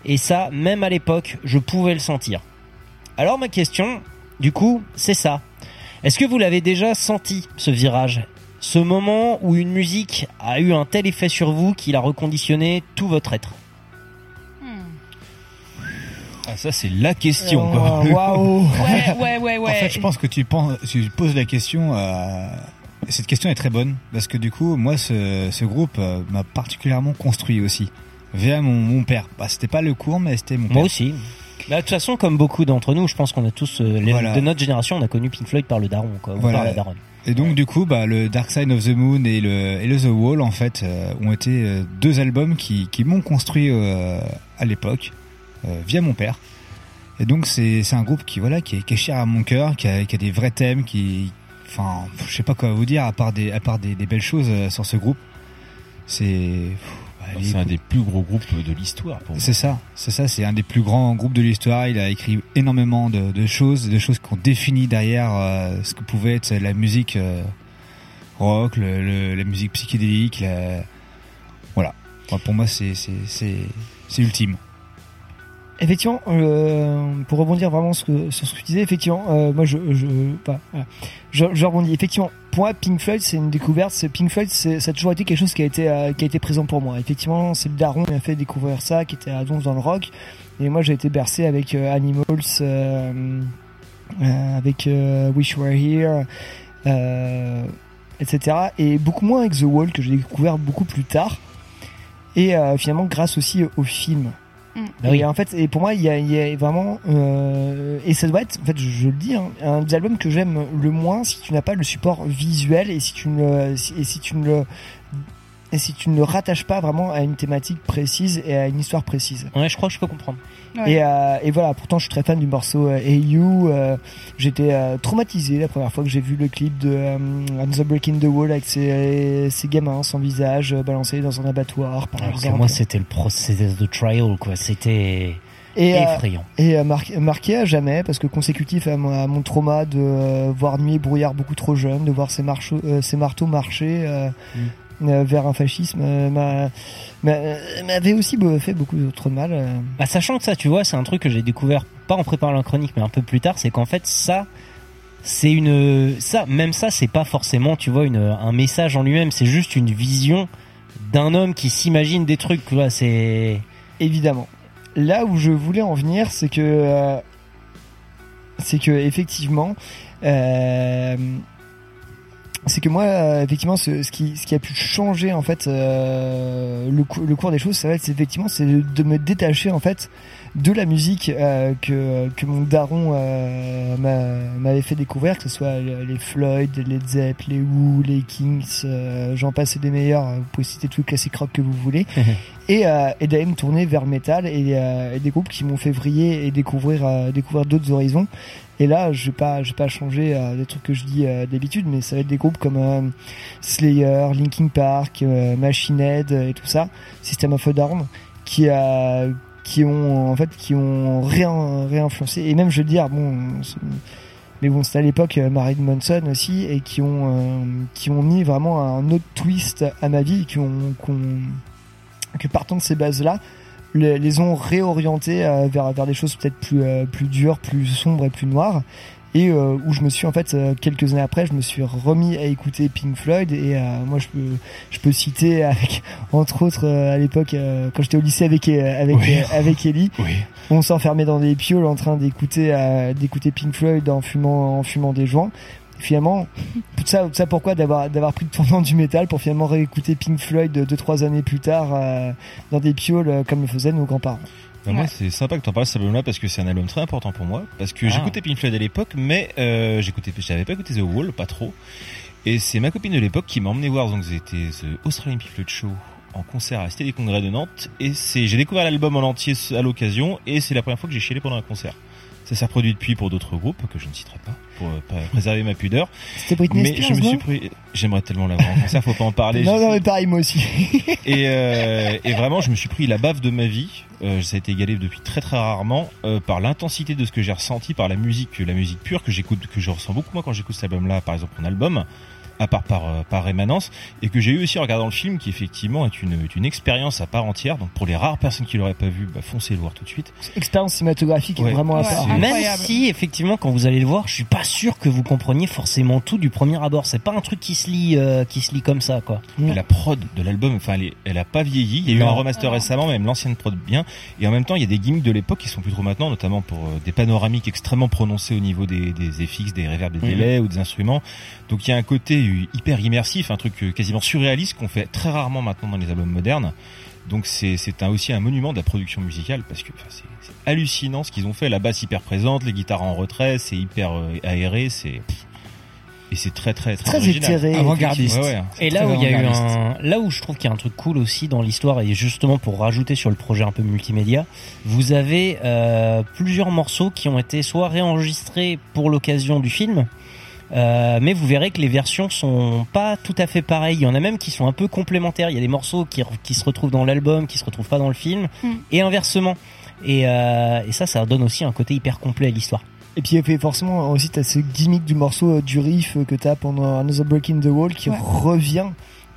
Et ça, même à l'époque, je pouvais le sentir. Alors ma question, du coup, c'est ça. Est-ce que vous l'avez déjà senti, ce virage? Ce moment où une musique a eu un tel effet sur vous qu'il a reconditionné tout votre être? Ah, ça, c'est la question, Oh, quoi. Waouh. Ouais, ouais, ouais, ouais. En fait, je pense que tu, penses, tu poses la question. euh, cette question est très bonne parce que du coup, moi, ce, ce groupe euh, m'a particulièrement construit aussi. Via mon, mon père. Bah, c'était pas le cours, mais c'était mon père. Moi aussi. Bah, de toute façon, comme beaucoup d'entre nous, je pense qu'on a tous, euh, les- Voilà. de notre génération, on a connu Pink Floyd par le daron, quoi, ou Voilà. par la daronne. Et donc du coup, bah, le Dark Side of the Moon et le, et le The Wall, en fait, euh, ont été euh, deux albums qui, qui m'ont construit euh, à l'époque euh, via mon père. Et donc c'est c'est un groupe qui voilà qui est, qui est cher à mon cœur, qui a, qui a des vrais thèmes, qui, enfin, je sais pas quoi vous dire à part des à part des, des belles choses euh, sur ce groupe. C'est C'est un des plus gros groupes de l'histoire pour moi. c'est ça, c'est ça, c'est un des plus grands groupes de l'histoire. Il a écrit énormément de, de choses, de choses qui ont défini derrière euh, ce que pouvait être la musique euh, rock, le, le- la musique psychédélique. La... Voilà. Enfin, pour moi, c'est c'est c'est c'est ultime. Effectivement, euh, pour rebondir vraiment sur ce que tu disais, effectivement, euh, moi je, je, bah, voilà. je, je rebondis. Effectivement, pour moi, Pink Floyd, c'est une découverte. Pink Floyd, ça a toujours été quelque chose qui a été, euh, qui a été présent pour moi. Effectivement, c'est le daron qui m'a fait découvrir ça, qui était à Donf dans le rock. Et moi, j'ai été bercé avec euh, Animals, euh, avec Wish Were Here, etc. Et beaucoup moins avec The Wall que j'ai découvert beaucoup plus tard. Et finalement, grâce aussi au film. Bah oui. Et en fait, et pour moi, il y a, il y a vraiment, euh, et ça doit être, en fait, je, je le dis, hein, un des albums que j'aime le moins si tu n'as pas le support visuel et si tu ne, le- si- et si tu ne le, et si tu ne le rattaches pas vraiment à une thématique précise et à une histoire précise. Ouais, je crois que je peux comprendre. Et, euh, et voilà, pourtant je suis très fan du morceau euh, Hey You. euh, J'étais euh, traumatisé la première fois que j'ai vu le clip de I'm the Breaking the Wall avec ces, ces gamins sans visage balancés dans un abattoir par Alors que exemple. moi, c'était le procès de trial, quoi. C'était Et, euh, effrayant. et marqué, à jamais, parce que consécutif à mon, à mon trauma de euh, voir nuit et brouillard beaucoup trop jeune, de voir euh, ces marteaux marcher euh, euh, vers un fascisme, euh, m'a- m'a- m'avait aussi fait beaucoup de mal. euh. Bah, sachant que ça, tu vois, c'est un truc que j'ai découvert pas en préparant la chronique, mais un peu plus tard, c'est qu'en fait, ça, c'est une, ça, même ça, c'est pas forcément, tu vois, une, un message en lui-même, c'est juste une vision d'un homme qui s'imagine des trucs, tu vois, c'est, Évidemment. Là où je voulais en venir, c'est que euh, c'est que effectivement, euh, c'est que moi, euh, effectivement, ce, ce qui ce qui a pu changer en fait euh, le, cou- le cours des choses, ça va être effectivement c'est de me détacher en fait de la musique euh, que que mon daron euh, m'a- m'avait fait découvrir, que ce soit les Floyd, les Zepp, les Who, les Kings, euh, j'en passe et des meilleurs. Vous pouvez citer tous les classiques rock que vous voulez. et, euh, et d'aller me tourner vers le métal et, euh, et des groupes qui m'ont fait vriller et découvrir découvrir d'autres horizons. Et là, je vais pas, je vais pas changer euh, des trucs que je dis euh, d'habitude, mais ça va être des groupes comme euh, Slayer, Linkin Park, euh, Machine Head euh, et tout ça, System of a Down, qui a, qui ont en fait, qui ont rien, réinfluencé. Et même, je veux dire, bon, mais bon, c'était à l'époque euh, Marilyn Manson aussi, et qui ont, euh, qui ont mis vraiment un autre twist à ma vie, qui ont, que partant de ces bases-là, les, les ont réorientés euh, vers, vers des choses peut-être plus, euh, plus dures, plus sombres et plus noires. Et euh, où je me suis en fait euh, quelques années après, je me suis remis à écouter Pink Floyd et euh, moi je peux je peux citer avec entre autres à l'époque quand j'étais au lycée avec avec Oui. avec Ellie, Oui. on s'enfermait dans des pioles en train d'écouter d'écouter Pink Floyd en fumant en fumant des joints. Finalement, tout ça, tout ça pourquoi d'avoir d'avoir pris le tournant du métal pour finalement réécouter Pink Floyd deux, deux trois années plus tard euh, dans des pioles euh, comme le faisaient nos grands-parents. Moi, c'est sympa que tu en parles de cet album-là parce que c'est un album très important pour moi. Parce que Ah. j'écoutais Pink Floyd à l'époque, mais euh, j'écoutais, j'avais pas écouté The Wall, pas trop. Et c'est ma copine de l'époque qui m'a emmené voir, donc c'était The Australian Pink Floyd Show en concert à la Cité des Congrès de Nantes. Et c'est, j'ai découvert l'album en entier à l'occasion, et c'est la première fois que j'ai chialé pendant un concert. Ça s'est reproduit depuis pour d'autres groupes que je ne citerai pas pour euh, préserver ma pudeur. C'était Britney mais Spears, je me suis pris, j'aimerais tellement l'avoir en concert, faut pas en parler. non, non, mais pareil, moi aussi. Et, euh, et vraiment, je me suis pris la baffe de ma vie. Euh, ça a été égalé depuis très très rarement euh, par l'intensité de ce que j'ai ressenti, par la musique, la musique pure que j'écoute, que je ressens beaucoup moi quand j'écoute cet album-là, par exemple en album, à part par euh, par rémanence, et que j'ai eu aussi en regardant le film, qui effectivement est une est une expérience à part entière. Donc pour les rares personnes qui l'auraient pas vu, bah, foncez le voir tout de suite. Expérience cinématographique Ouais. est vraiment à Ouais, part. Même si, effectivement, quand vous allez le voir, je suis pas sûr que vous compreniez forcément tout du premier abord. C'est pas un truc qui se lit, euh, qui se lit comme ça, quoi. La prod de l'album, enfin, elle, est- elle a pas vieilli. Il y a eu Non. un remaster récemment, même l'ancienne prod bien. Et en même temps, il y a des gimmicks de l'époque qui sont plus trop maintenant, notamment pour euh, des panoramiques extrêmement prononcées au niveau des, des FX, des reverbs, des Mhm. délais ou des instruments. Donc il y a un côté hyper immersif, un truc euh, quasiment surréaliste qu'on fait très rarement maintenant dans les albums modernes. Donc c'est un, aussi un monument de la production musicale parce que enfin, c'est hallucinant ce qu'ils ont fait. La basse hyper présente, les guitares en retrait, c'est hyper euh, aéré, c'est et c'est très très très, Très éthéré, avant-gardiste. Ouais, ouais. Et là où il y a eu un, là où je trouve qu'il y a un truc cool aussi dans l'histoire et justement pour rajouter sur le projet un peu multimédia, vous avez euh, plusieurs morceaux qui ont été soit réenregistrés pour l'occasion du film, euh, mais vous verrez que les versions sont pas tout à fait pareilles. Il y en a même qui sont un peu complémentaires. Il y a des morceaux qui, qui se retrouvent dans l'album, qui se retrouvent pas dans le film, Mm. et inversement. Et, euh, et ça, ça donne aussi un côté hyper complet à l'histoire. Et puis et forcément aussi t'as ce gimmick du morceau euh, du riff euh, que t'as pendant Another Break in the Wall qui Ouais. revient.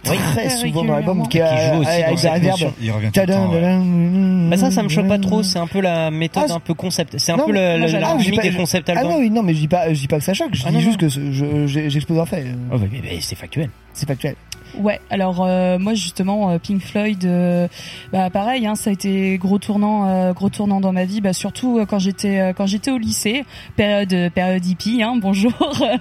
Très Ouais, souvent dans l'album qui, a, Qui joue aussi avec dans des cette reverbs. notion. Il revient tout le temps, ouais. Tadam, Bah ça, ça me choque pas trop. C'est un peu la méthode Ah, un peu concept. C'est un Non, peu la Ah, des concepts Ah non, oui, non, mais je dis pas, je dis pas que ça choque. Je Ah, dis non, juste non. que j'expose un fait. Oh, c'est factuel. C'est factuel. Ouais, alors euh, moi justement euh, Pink Floyd, euh, bah pareil, hein, ça a été gros tournant, euh, gros tournant dans ma vie, bah surtout euh, quand j'étais quand j'étais au lycée, période période hippie, hein, bonjour,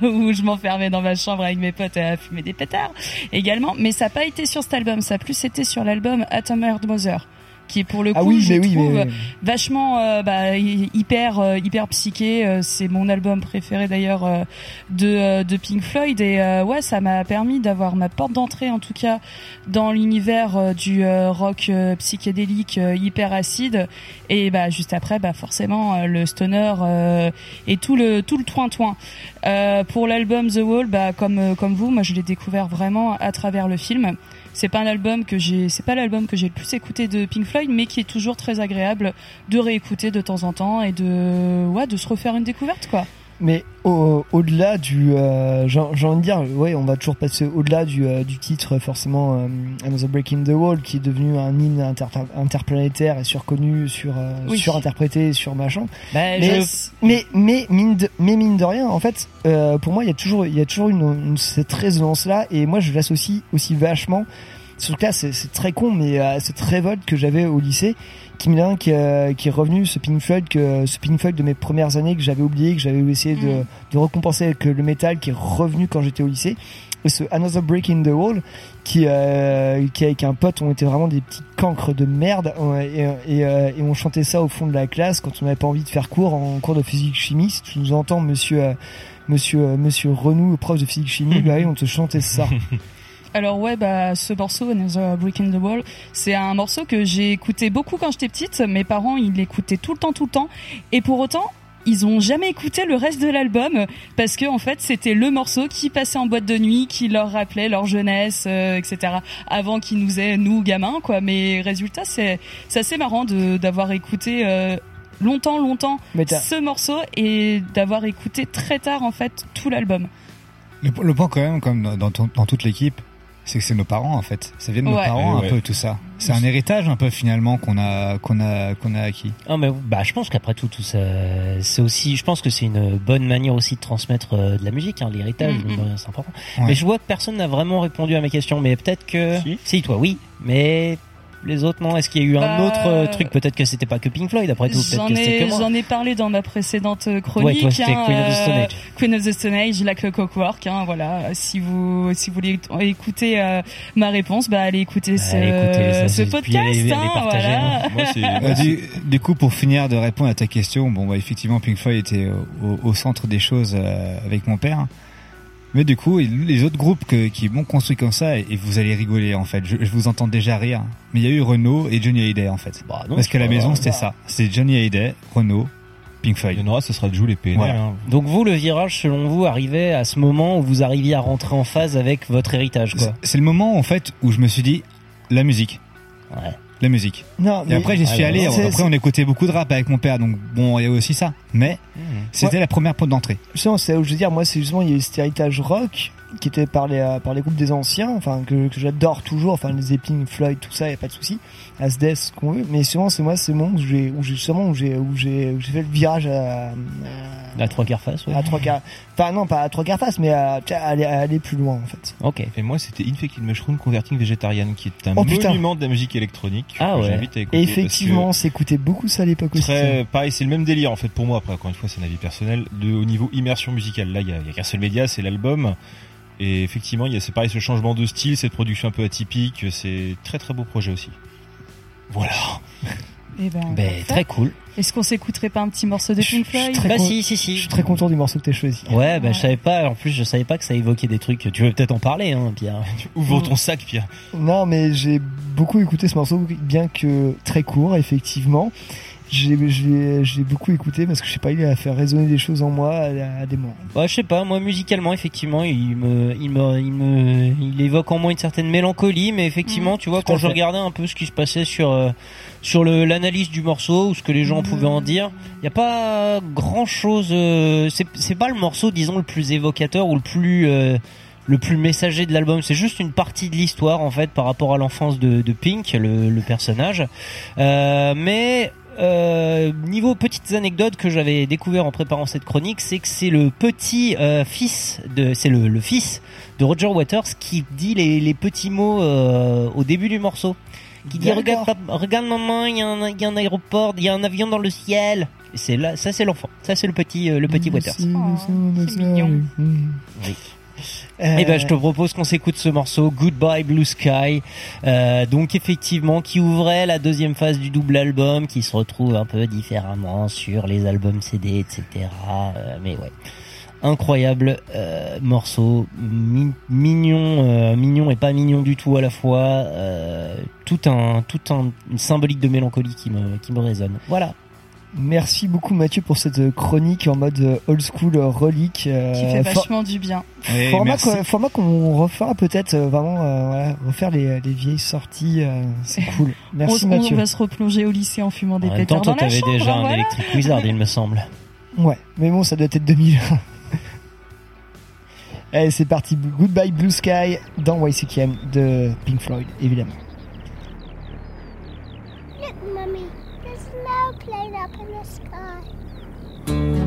où je m'enfermais dans ma chambre avec mes potes à fumer des pétards également, mais ça n'a pas été sur cet album, ça a plus été sur l'album Atom Earth Mother qui est pour le coup Ah oui, je oui, trouve mais- vachement euh, bah, hy- hyper euh, hyper psyché. Euh, c'est mon album préféré d'ailleurs euh, de de Pink Floyd. Et ouais ça m'a permis d'avoir ma porte d'entrée en tout cas dans l'univers du rock psychédélique hyper acide. Et bah juste après bah forcément le stoner et tout le tout le toin toin pour l'album The Wall bah comme comme vous moi je l'ai découvert vraiment à travers le film c'est pas un que j'ai c'est pas l'album que j'ai le plus écouté de Pink Floyd mais qui est toujours très agréable de réécouter de temps en temps et de ouais de se refaire une découverte quoi Mais au- au-delà du, euh, j'ai j'ai envie de dire, ouais, on va toujours passer au-delà du, euh, du titre forcément euh, Another Break in the Wall, qui est devenu un hymne inter- interplanétaire et surconnu, sur euh, Oui. surinterprété, sur machin. Bah, mais, je- mais mais mine de, mais mine de rien, en fait, euh, pour moi, il y a toujours il y a toujours une, une- cette résonance là, et moi je l'associe aussi vachement. Surtout que là, c'est c'est très con, mais euh, cette révolte que j'avais au lycée, qui me qui, euh, qui est revenu, ce Pink Floyd, que, ce Pink Floyd de mes premières années que j'avais oublié, que j'avais essayé de, de récompenser avec le métal, qui est revenu quand j'étais au lycée. ce Another Break in the Wall qui euh, qui avec un pote on était vraiment des petits cancres de merde et, et, euh, et on chantait ça au fond de la classe quand on n'avait pas envie de faire cours en cours de physique chimie. Si tu nous entends monsieur euh, monsieur euh, monsieur Renou prof de physique chimie bah oui on te chantait ça Alors ouais, bah ce morceau Another Brick in the Wall, c'est un morceau que j'ai écouté beaucoup quand j'étais petite. Mes parents, ils l'écoutaient tout le temps, tout le temps. Et pour autant, ils ont jamais écouté le reste de l'album parce que en fait, c'était le morceau qui passait en boîte de nuit, qui leur rappelait leur jeunesse, euh, etc. Avant qu'ils nous aient nous gamins, quoi. Mais résultat, c'est c'est assez marrant de d'avoir écouté. euh, longtemps longtemps ce morceau et d'avoir écouté très tard en fait tout l'album Le, le point quand même, comme dans, dans, ton- dans toute l'équipe, c'est que c'est nos parents en fait. Ça vient de nos Ouais. parents un peu tout ça. C'est un héritage un peu finalement qu'on a qu'on a qu'on a acquis. Ah mais bah je pense qu'après tout tout ça c'est aussi je pense que c'est une bonne manière aussi de transmettre euh, de la musique hein, l'héritage c'est important. Ouais. Mais je vois que personne n'a vraiment répondu à mes questions mais peut-être que Si. toi oui mais les autres non est-ce qu'il y a eu un Bah, autre euh, truc peut-être que c'était pas que Pink Floyd après tout peut-être J'en que c'était ai, que moi. j'en ai parlé dans ma précédente Ouais, chronique. toi hein, Queen of the euh, Stone Age. Queen of the Stone Age, la Clockwork. Hein, voilà. Si vous, si vous voulez écouter euh, ma réponse, bah allez écouter ce, Allez, écoutez, ça, ce puis podcast. allez- allez hein, partager, voilà. Moi, c'est Euh, du, du coup, pour finir de répondre à ta question, bon, bah, effectivement, Pink Floyd était au, au centre des choses euh, avec mon père. Mais du coup, les autres groupes que- qui m'ont construit comme ça, et, et vous allez rigoler en fait, je, je vous entends déjà rire. Mais il y a eu Renault et Johnny Hallyday en fait. Bah, non, Parce qu'à la c'est maison, c'était ça. C'était Johnny Hallyday, Renault, Pink Il Floyd. y en aura, ce sera Jules et PNL. Voilà. hein. Donc vous le virage selon vous arrivait à ce moment où vous arriviez à rentrer en phase avec votre héritage quoi. C'est- C'est le moment en fait où je me suis dit, la musique. Ouais. La musique. non Et après, j'y suis allé. Après, on écoutait beaucoup de rap avec mon père, donc bon, il y a aussi ça. Mais c'était la première porte d'entrée. C'est où je veux dire, moi, c'est justement, il y a eu cet héritage rock qui était par les, par les groupes des anciens, enfin, que, que j'adore toujours, enfin, les Zeppelin, Floyd, tout ça, y a pas de souci. Asdes, ce qu'on veut. Mais sûrement, c'est moi, c'est le moment où j'ai, où j'ai, justement, où j'ai, où j'ai, où j'ai fait le virage à, La trois quarts face ouais. à, à trois quarts, enfin, non, pas à trois quarts face, mais à, à aller, à aller plus loin, en fait. OK. Et moi, c'était Infected Mushroom Converting Vegetarian, qui est un Oh, putain. monument de la musique électronique. Ah que ouais. J'invite à écouter. Et parce que effectivement, on s'écoutait beaucoup ça à l'époque aussi. Très, pareil, c'est le même délire en fait pour moi. Après, encore une fois, c'est un avis personnel. De, au niveau immersion musicale, là, il y a, il y a qu'un seul média, c'est l'album. Et effectivement, il y a c'est pareil, ce changement de style, cette production un peu atypique. C'est très très beau projet aussi. Voilà. Eh ben, Ben, très cool. Est-ce qu'on s'écouterait pas un petit morceau de Pink Floyd très Bah con- si si si. Je suis très content du morceau que t'as choisi. Ouais, bah je savais pas en plus je savais pas que ça évoquait des trucs. Tu veux peut-être en parler hein Pierre? Ouvre ton sac, Pierre? Non, mais j'ai beaucoup écouté ce morceau, bien que très court, effectivement. J'ai, beaucoup écouté parce que je sais pas, il a fait résonner des choses en moi à, à des moments. Ouais, je sais pas, moi musicalement effectivement, il me il me il me il évoque en moi une certaine mélancolie mais effectivement, tu vois Tout quand je fait. regardais un peu ce qui se passait sur euh, sur l'analyse du morceau ou ce que les gens pouvaient en dire, il y a pas grand-chose euh, c'est c'est pas le morceau disons le plus évocateur ou le plus euh, le plus messager de l'album, c'est juste une partie de l'histoire en fait par rapport à l'enfance de, de Pink, le, le personnage. Euh, mais euh, niveau petites anecdotes que j'avais découvert en préparant cette chronique, c'est que c'est le petit euh, fils de, c'est le, le fils de Roger Waters qui dit les, les petits mots euh, au début du morceau. Qui dit regarde, papa- regarde maman, il y, a un- il y a un aéroport, il y a un avion dans le ciel. Et c'est là, ça c'est l'enfant, ça c'est le petit, euh, le petit Waters. c'est mignon. Oui. Euh, Eh ben, je te propose qu'on s'écoute ce morceau Goodbye Blue Sky. Euh, donc effectivement, qui ouvrait la deuxième phase du double album, qui se retrouve un peu différemment sur les albums CD, etc. Euh, mais ouais, incroyable euh, morceau, mi- mignon, euh, mignon et pas mignon du tout à la fois. Euh, tout un, tout un, une symbolique de mélancolie qui me, qui me résonne. Voilà. Merci beaucoup Mathieu pour cette chronique en mode euh, old school euh, relique. euh, Qui fait for- vachement du bien. Et format qu'on- format qu'on refera peut-être euh, vraiment euh, voilà, refaire les, les vieilles sorties euh, c'est cool merci on, on Mathieu va se replonger au lycée en fumant des En même temps, pétards toi dans la t'avais chambre. déjà hein, un voilà. Electric Wizard, il me semble. ouais mais bon ça doit être 2000 Allez c'est parti Goodbye Blue Sky dans YCKM de Pink Floyd évidemment up in the sky.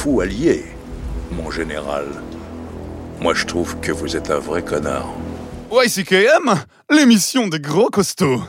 fou allié, mon général. Moi, je trouve que vous êtes un vrai connard. YCKM, l'émission des gros costauds.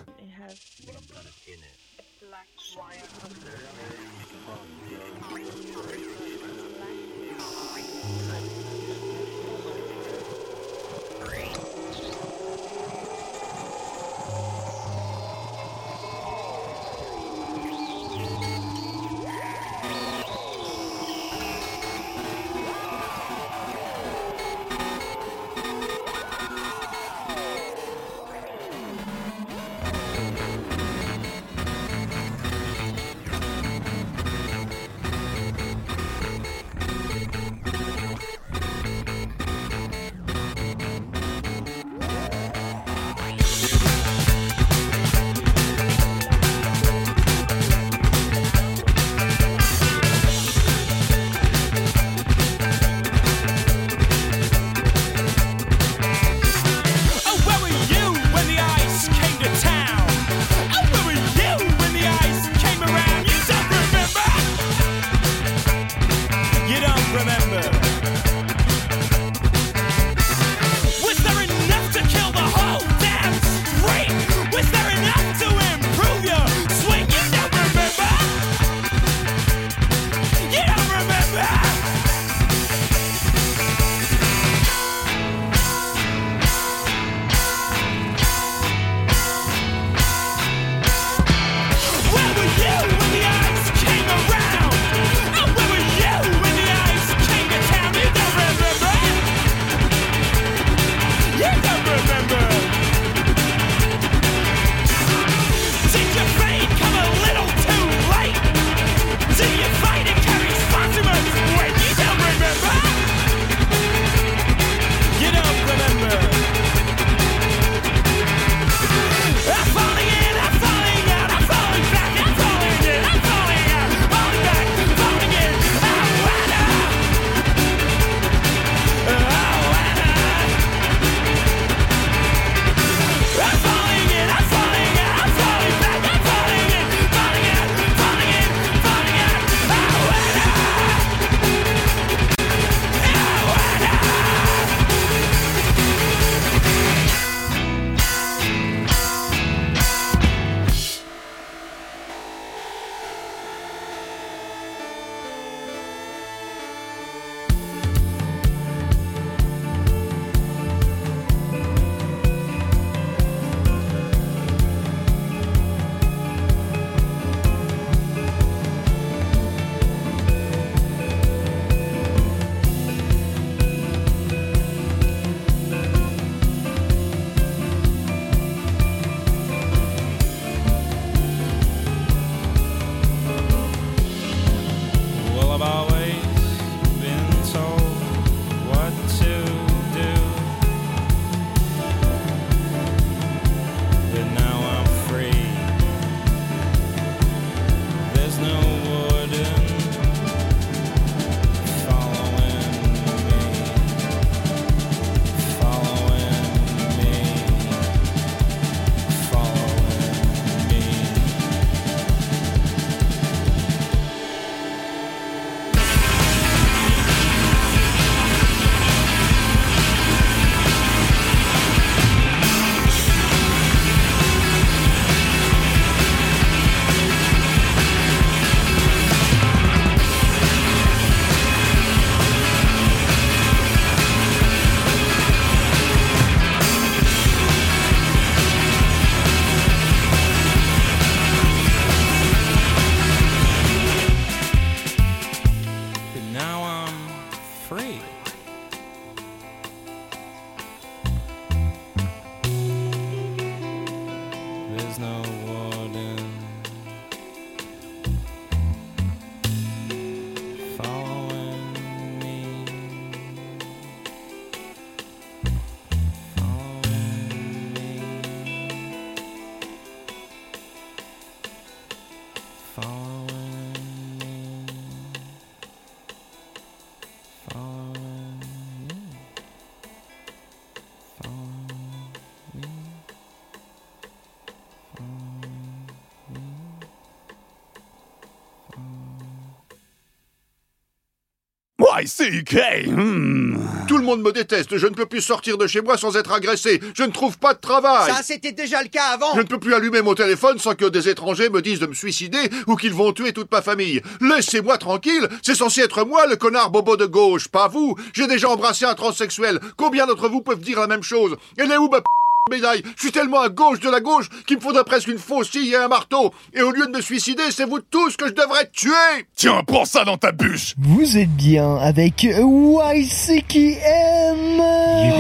Hmm. Tout le monde me déteste. Je ne peux plus sortir de chez moi sans être agressé. Je ne trouve pas de travail. Ça, c'était déjà le cas avant. Je ne peux plus allumer mon téléphone sans que des étrangers me disent de me suicider ou qu'ils vont tuer toute ma famille. Laissez-moi tranquille. C'est censé être moi le connard bobo de gauche, pas vous. J'ai déjà embrassé un transsexuel. Combien d'entre vous peuvent dire la même chose? Elle est où ma p- médaille Je suis tellement à gauche de la gauche qu'il me faudrait presque une faucille et un marteau. Et au lieu de me suicider, c'est vous tous que je devrais tuer. Tiens, prends ça dans ta bûche. Vous êtes bien avec YCKM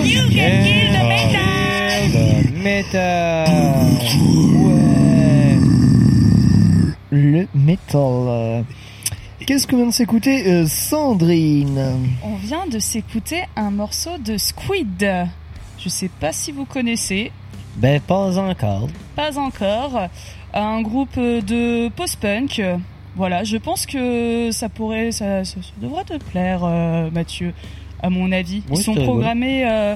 You can kill the métal Le métal. Qu'est-ce que vient de s'écouter euh, Sandrine? On vient de s'écouter un morceau de Squid. Je sais pas si vous connaissez, Ben, pas encore. pas encore. Un groupe de post-punk. Voilà, je pense que ça pourrait, ça, ça- ça devrait te plaire, euh, Mathieu, à mon avis. Ils Oui, sont programmés euh,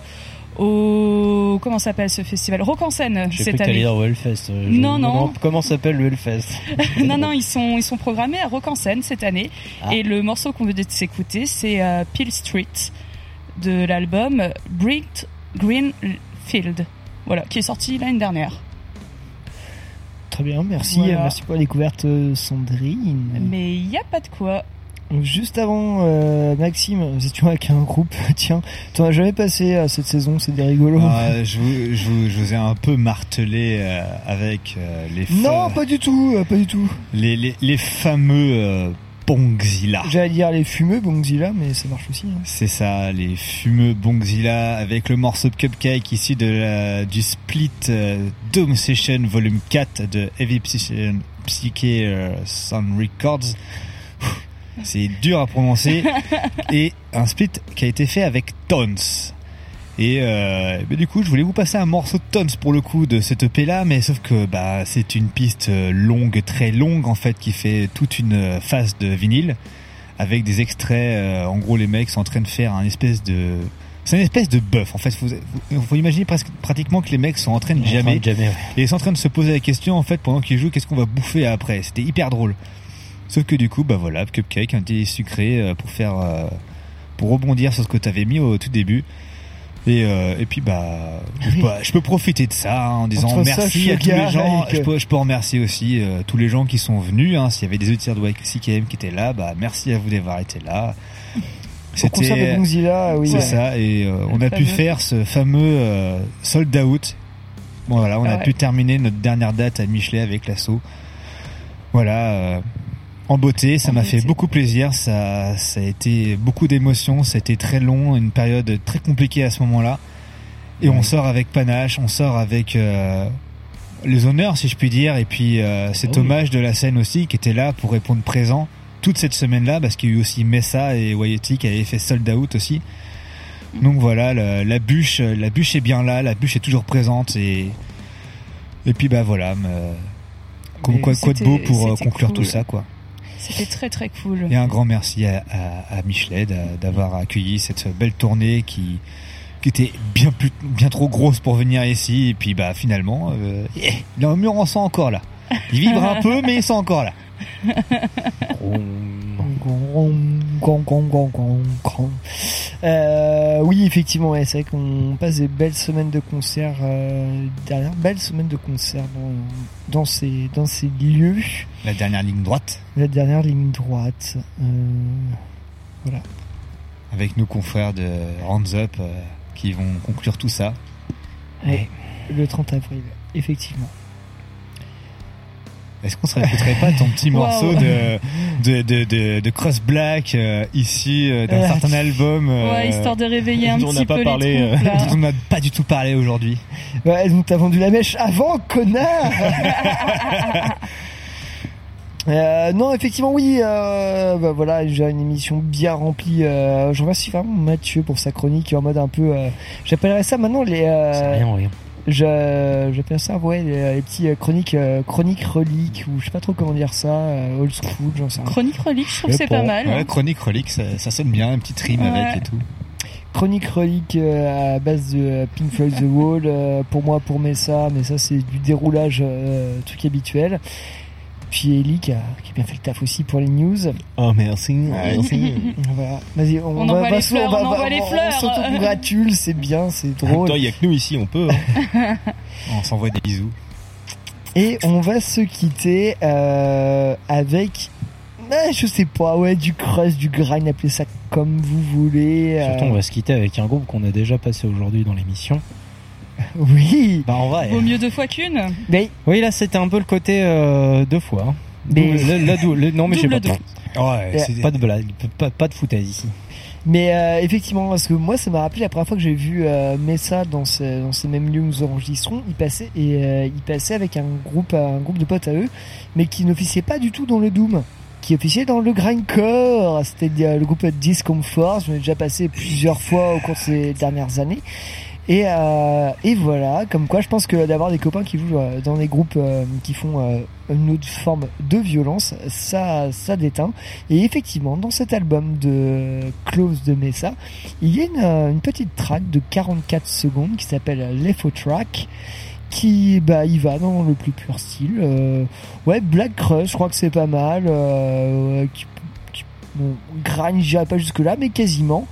au comment s'appelle ce festival? Rock en scène cette année. dire au Hellfest. Euh, je Non, non. Comment s'appelle le Hellfest non, non, ils sont, ils sont programmés à Rock en scène cette année. Ah. Et le morceau qu'on veut de s'écouter, c'est Peel Street de l'album Bright Green Field. Voilà, qui est sorti l'année dernière. Très bien, merci. Voilà. Merci pour la découverte, Sandrine. Mais il n'y a pas de quoi. Juste avant, euh, Maxime, nous étions avec un groupe. Tiens, t'en as jamais passé euh, cette saison, c'est des rigolos. Ah, je, vous, je, vous, je vous ai un peu martelé euh, avec euh, les, non, pas du tout, pas du tout. les, les, les fameux euh, Bongzilla. J'allais dire les fumeux Bongzilla, mais ça marche aussi. hein. C'est ça, les fumeux Bongzilla avec le morceau de Cupcake issu de la, du split euh, Dome Session Volume 4 de Heavy Psyche, Psyche euh, Sound Records. C'est dur à prononcer. Et un split qui a été fait avec Tons. Et euh, bah, du coup, je voulais vous passer un morceau de Tons pour le coup de cette EP là, mais sauf que bah c'est une piste euh, longue, très longue en fait, qui fait toute une euh, phase de vinyle avec des extraits. euh, en gros, les mecs sont en train de faire un espèce de c'est une espèce de bœuf. En fait, faut, faut, faut imaginer presque pratiquement que les mecs sont en train de ouais. et ils sont en train de se poser la question en fait pendant qu'ils jouent, qu'est-ce qu'on va bouffer après? C'était hyper drôle. Sauf que du coup, bah voilà, Cupcake, un petit sucré euh, pour faire, euh, pour rebondir sur ce que t'avais mis au tout début. Et, euh, et puis bah, je peux, je peux profiter de ça hein, en disant Entre ça, merci à tous les gens. Je peux, je peux remercier aussi euh, tous les gens qui sont venus. Hein, S'il y avait des auditeurs de YCKM qui étaient là, bah merci à vous d'avoir été là. Oui. C'est Ouais. ça. Et euh, on a pu faire ce fameux euh, sold out. Bon voilà, on a Ouais. pu terminer notre dernière date à Michelet avec l'assaut. Voilà. En beauté, ça m'a fait beaucoup plaisir. Ça, ça a été beaucoup d'émotions. Ça a été très long, une période très compliquée à ce moment-là. Et on sort avec panache, on sort avec euh, les honneurs, si je puis dire, et puis euh, cet Ah oui. hommage de la scène aussi qui était là pour répondre présent toute cette semaine-là, parce qu'il y a eu aussi Messa et Wayeti qui avaient fait sold out aussi. Donc voilà, la, la bûche, la bûche est bien là, la bûche est toujours présente et et puis bah voilà, me- comme Mais quoi, quoi de beau pour euh, conclure cool. tout ça quoi. C'était très très cool. Et un grand merci à, à, à Michelet d'a- d'avoir accueilli cette belle tournée qui, qui était bien plus, bien trop grosse pour venir ici. Et puis bah finalement, euh, yeah, il en murmure encore là. Il vibre un peu, mais ils sont encore là. Euh, oui, effectivement, ouais, c'est vrai qu'on passe des belles semaines de concerts euh, derrière, belles semaines de concerts dans, dans ces dans ces lieux. La dernière ligne droite. La dernière ligne droite. Euh, voilà. Avec nos confrères de Hands Up euh, qui vont conclure tout ça. Ouais, le 30 avril, effectivement. Est-ce qu'on se répéterait pas ton petit Wow. morceau de, de, de, de, de Cross Black euh, ici euh, d'un Euh, certain album euh, Ouais, histoire de réveiller un dont on petit n'a pas peu parlé, les troupes, euh, là. dont on n'a pas du tout parlé aujourd'hui. Ouais, donc t'as vendu la mèche avant, connard Euh, non, effectivement, oui. Euh, bah voilà, j'ai une émission bien remplie. Euh, je remercie vraiment Mathieu pour sa chronique en mode un peu. Euh, J'appellerais ça maintenant les. Euh, rien, rien. Je- J'appelle ça ouais les, les petits euh, chroniques euh, chroniques reliques ou je sais pas trop comment dire ça euh, old school j'en sais rien. Chronique relique, je trouve que c'est pas mal. Ouais, chronique relique, ça, ça sonne bien, un petit rime Ouais. avec et tout. Chronique relique euh, à base de Pink Floyd The Wall. euh, pour moi, pour Messa, mais ça c'est du déroulage euh, truc habituel. Puis Ellie qui a, qui a bien fait le taf aussi pour les news. Oh merci, merci. Voilà. Vas-y, on, On va, envoie va les fleurs, va- on va- les on fleurs. s'autocongratule, c'est bien, c'est même drôle. il y a que nous ici, on peut. hein. On s'envoie des bisous. Et on va se quitter euh, avec, euh, je sais pas, ouais, du crust, du grind, appelez ça comme vous voulez. euh, Surtout, on va se quitter avec un groupe qu'on a déjà passé aujourd'hui dans l'émission. Oui. Bah, en vrai. Vaut mieux deux fois qu'une. Mais Oui, là, c'était un peu le côté euh, deux fois. hein. Mais- le- le- non, mais je sais pas. Ouais, de blague, pas, pas de foutaise ici. Mais euh, effectivement, parce que moi, ça m'a rappelé la première fois que j'ai vu euh, Messa dans, ce- dans ces mêmes lieux où nous enregistrons. Il passait et euh, il passait avec un groupe, un groupe de potes à eux, mais qui n'officiait pas du tout dans le Doom, qui officiait dans le grindcore. C'était le groupe Discomfort. Je l'ai déjà passé plusieurs fois au cours de ces dernières années. Et, euh, et voilà, comme quoi je pense que d'avoir des copains qui jouent euh, dans des groupes euh, qui font une autre forme de violence, ça, ça déteint. Et effectivement, dans cet album de Close de Mesa, il y a une, petite track de 44 secondes qui s'appelle Lefo Track qui bah il va dans le plus pur style euh, ouais Black Crush je crois que c'est pas mal euh, qui, qui- pas jusque là mais quasiment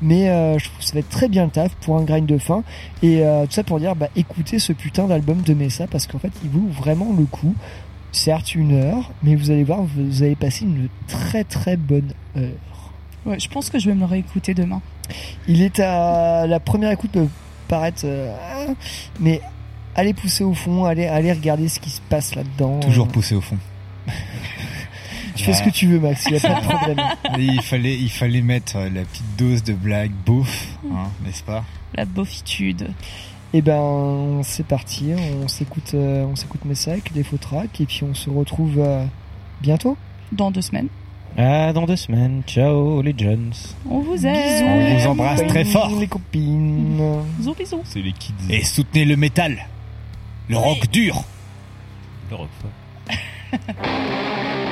mais euh, je trouve que ça va être très bien le taf pour un grind de fin et euh, tout ça pour dire bah écoutez ce putain d'album de Mesa parce qu'en fait il vaut vraiment le coup certes une heure mais vous allez voir vous allez passer une très très bonne heure Ouais, je pense que je vais me le réécouter demain. il est à la première écoute peut paraître euh, mais allez pousser au fond allez allez regarder ce qui se passe là-dedans Toujours poussé au fond. tu fais ce que tu veux Max il y a pas de problème il fallait, il fallait mettre euh, la petite dose de blague beauf, hein, n'est-ce pas? La beaufitude. Et ben c'est parti, on s'écoute euh, on s'écoute Messa avec des faux tracks et puis on se retrouve euh, bientôt. Dans deux semaines. Ah, dans deux semaines. Ciao, les Jones. On vous aime. On vous embrasse très fort. Les copines. Bisous, bisous. C'est les kids. Et soutenez le métal. Le rock dur. Le rock fort.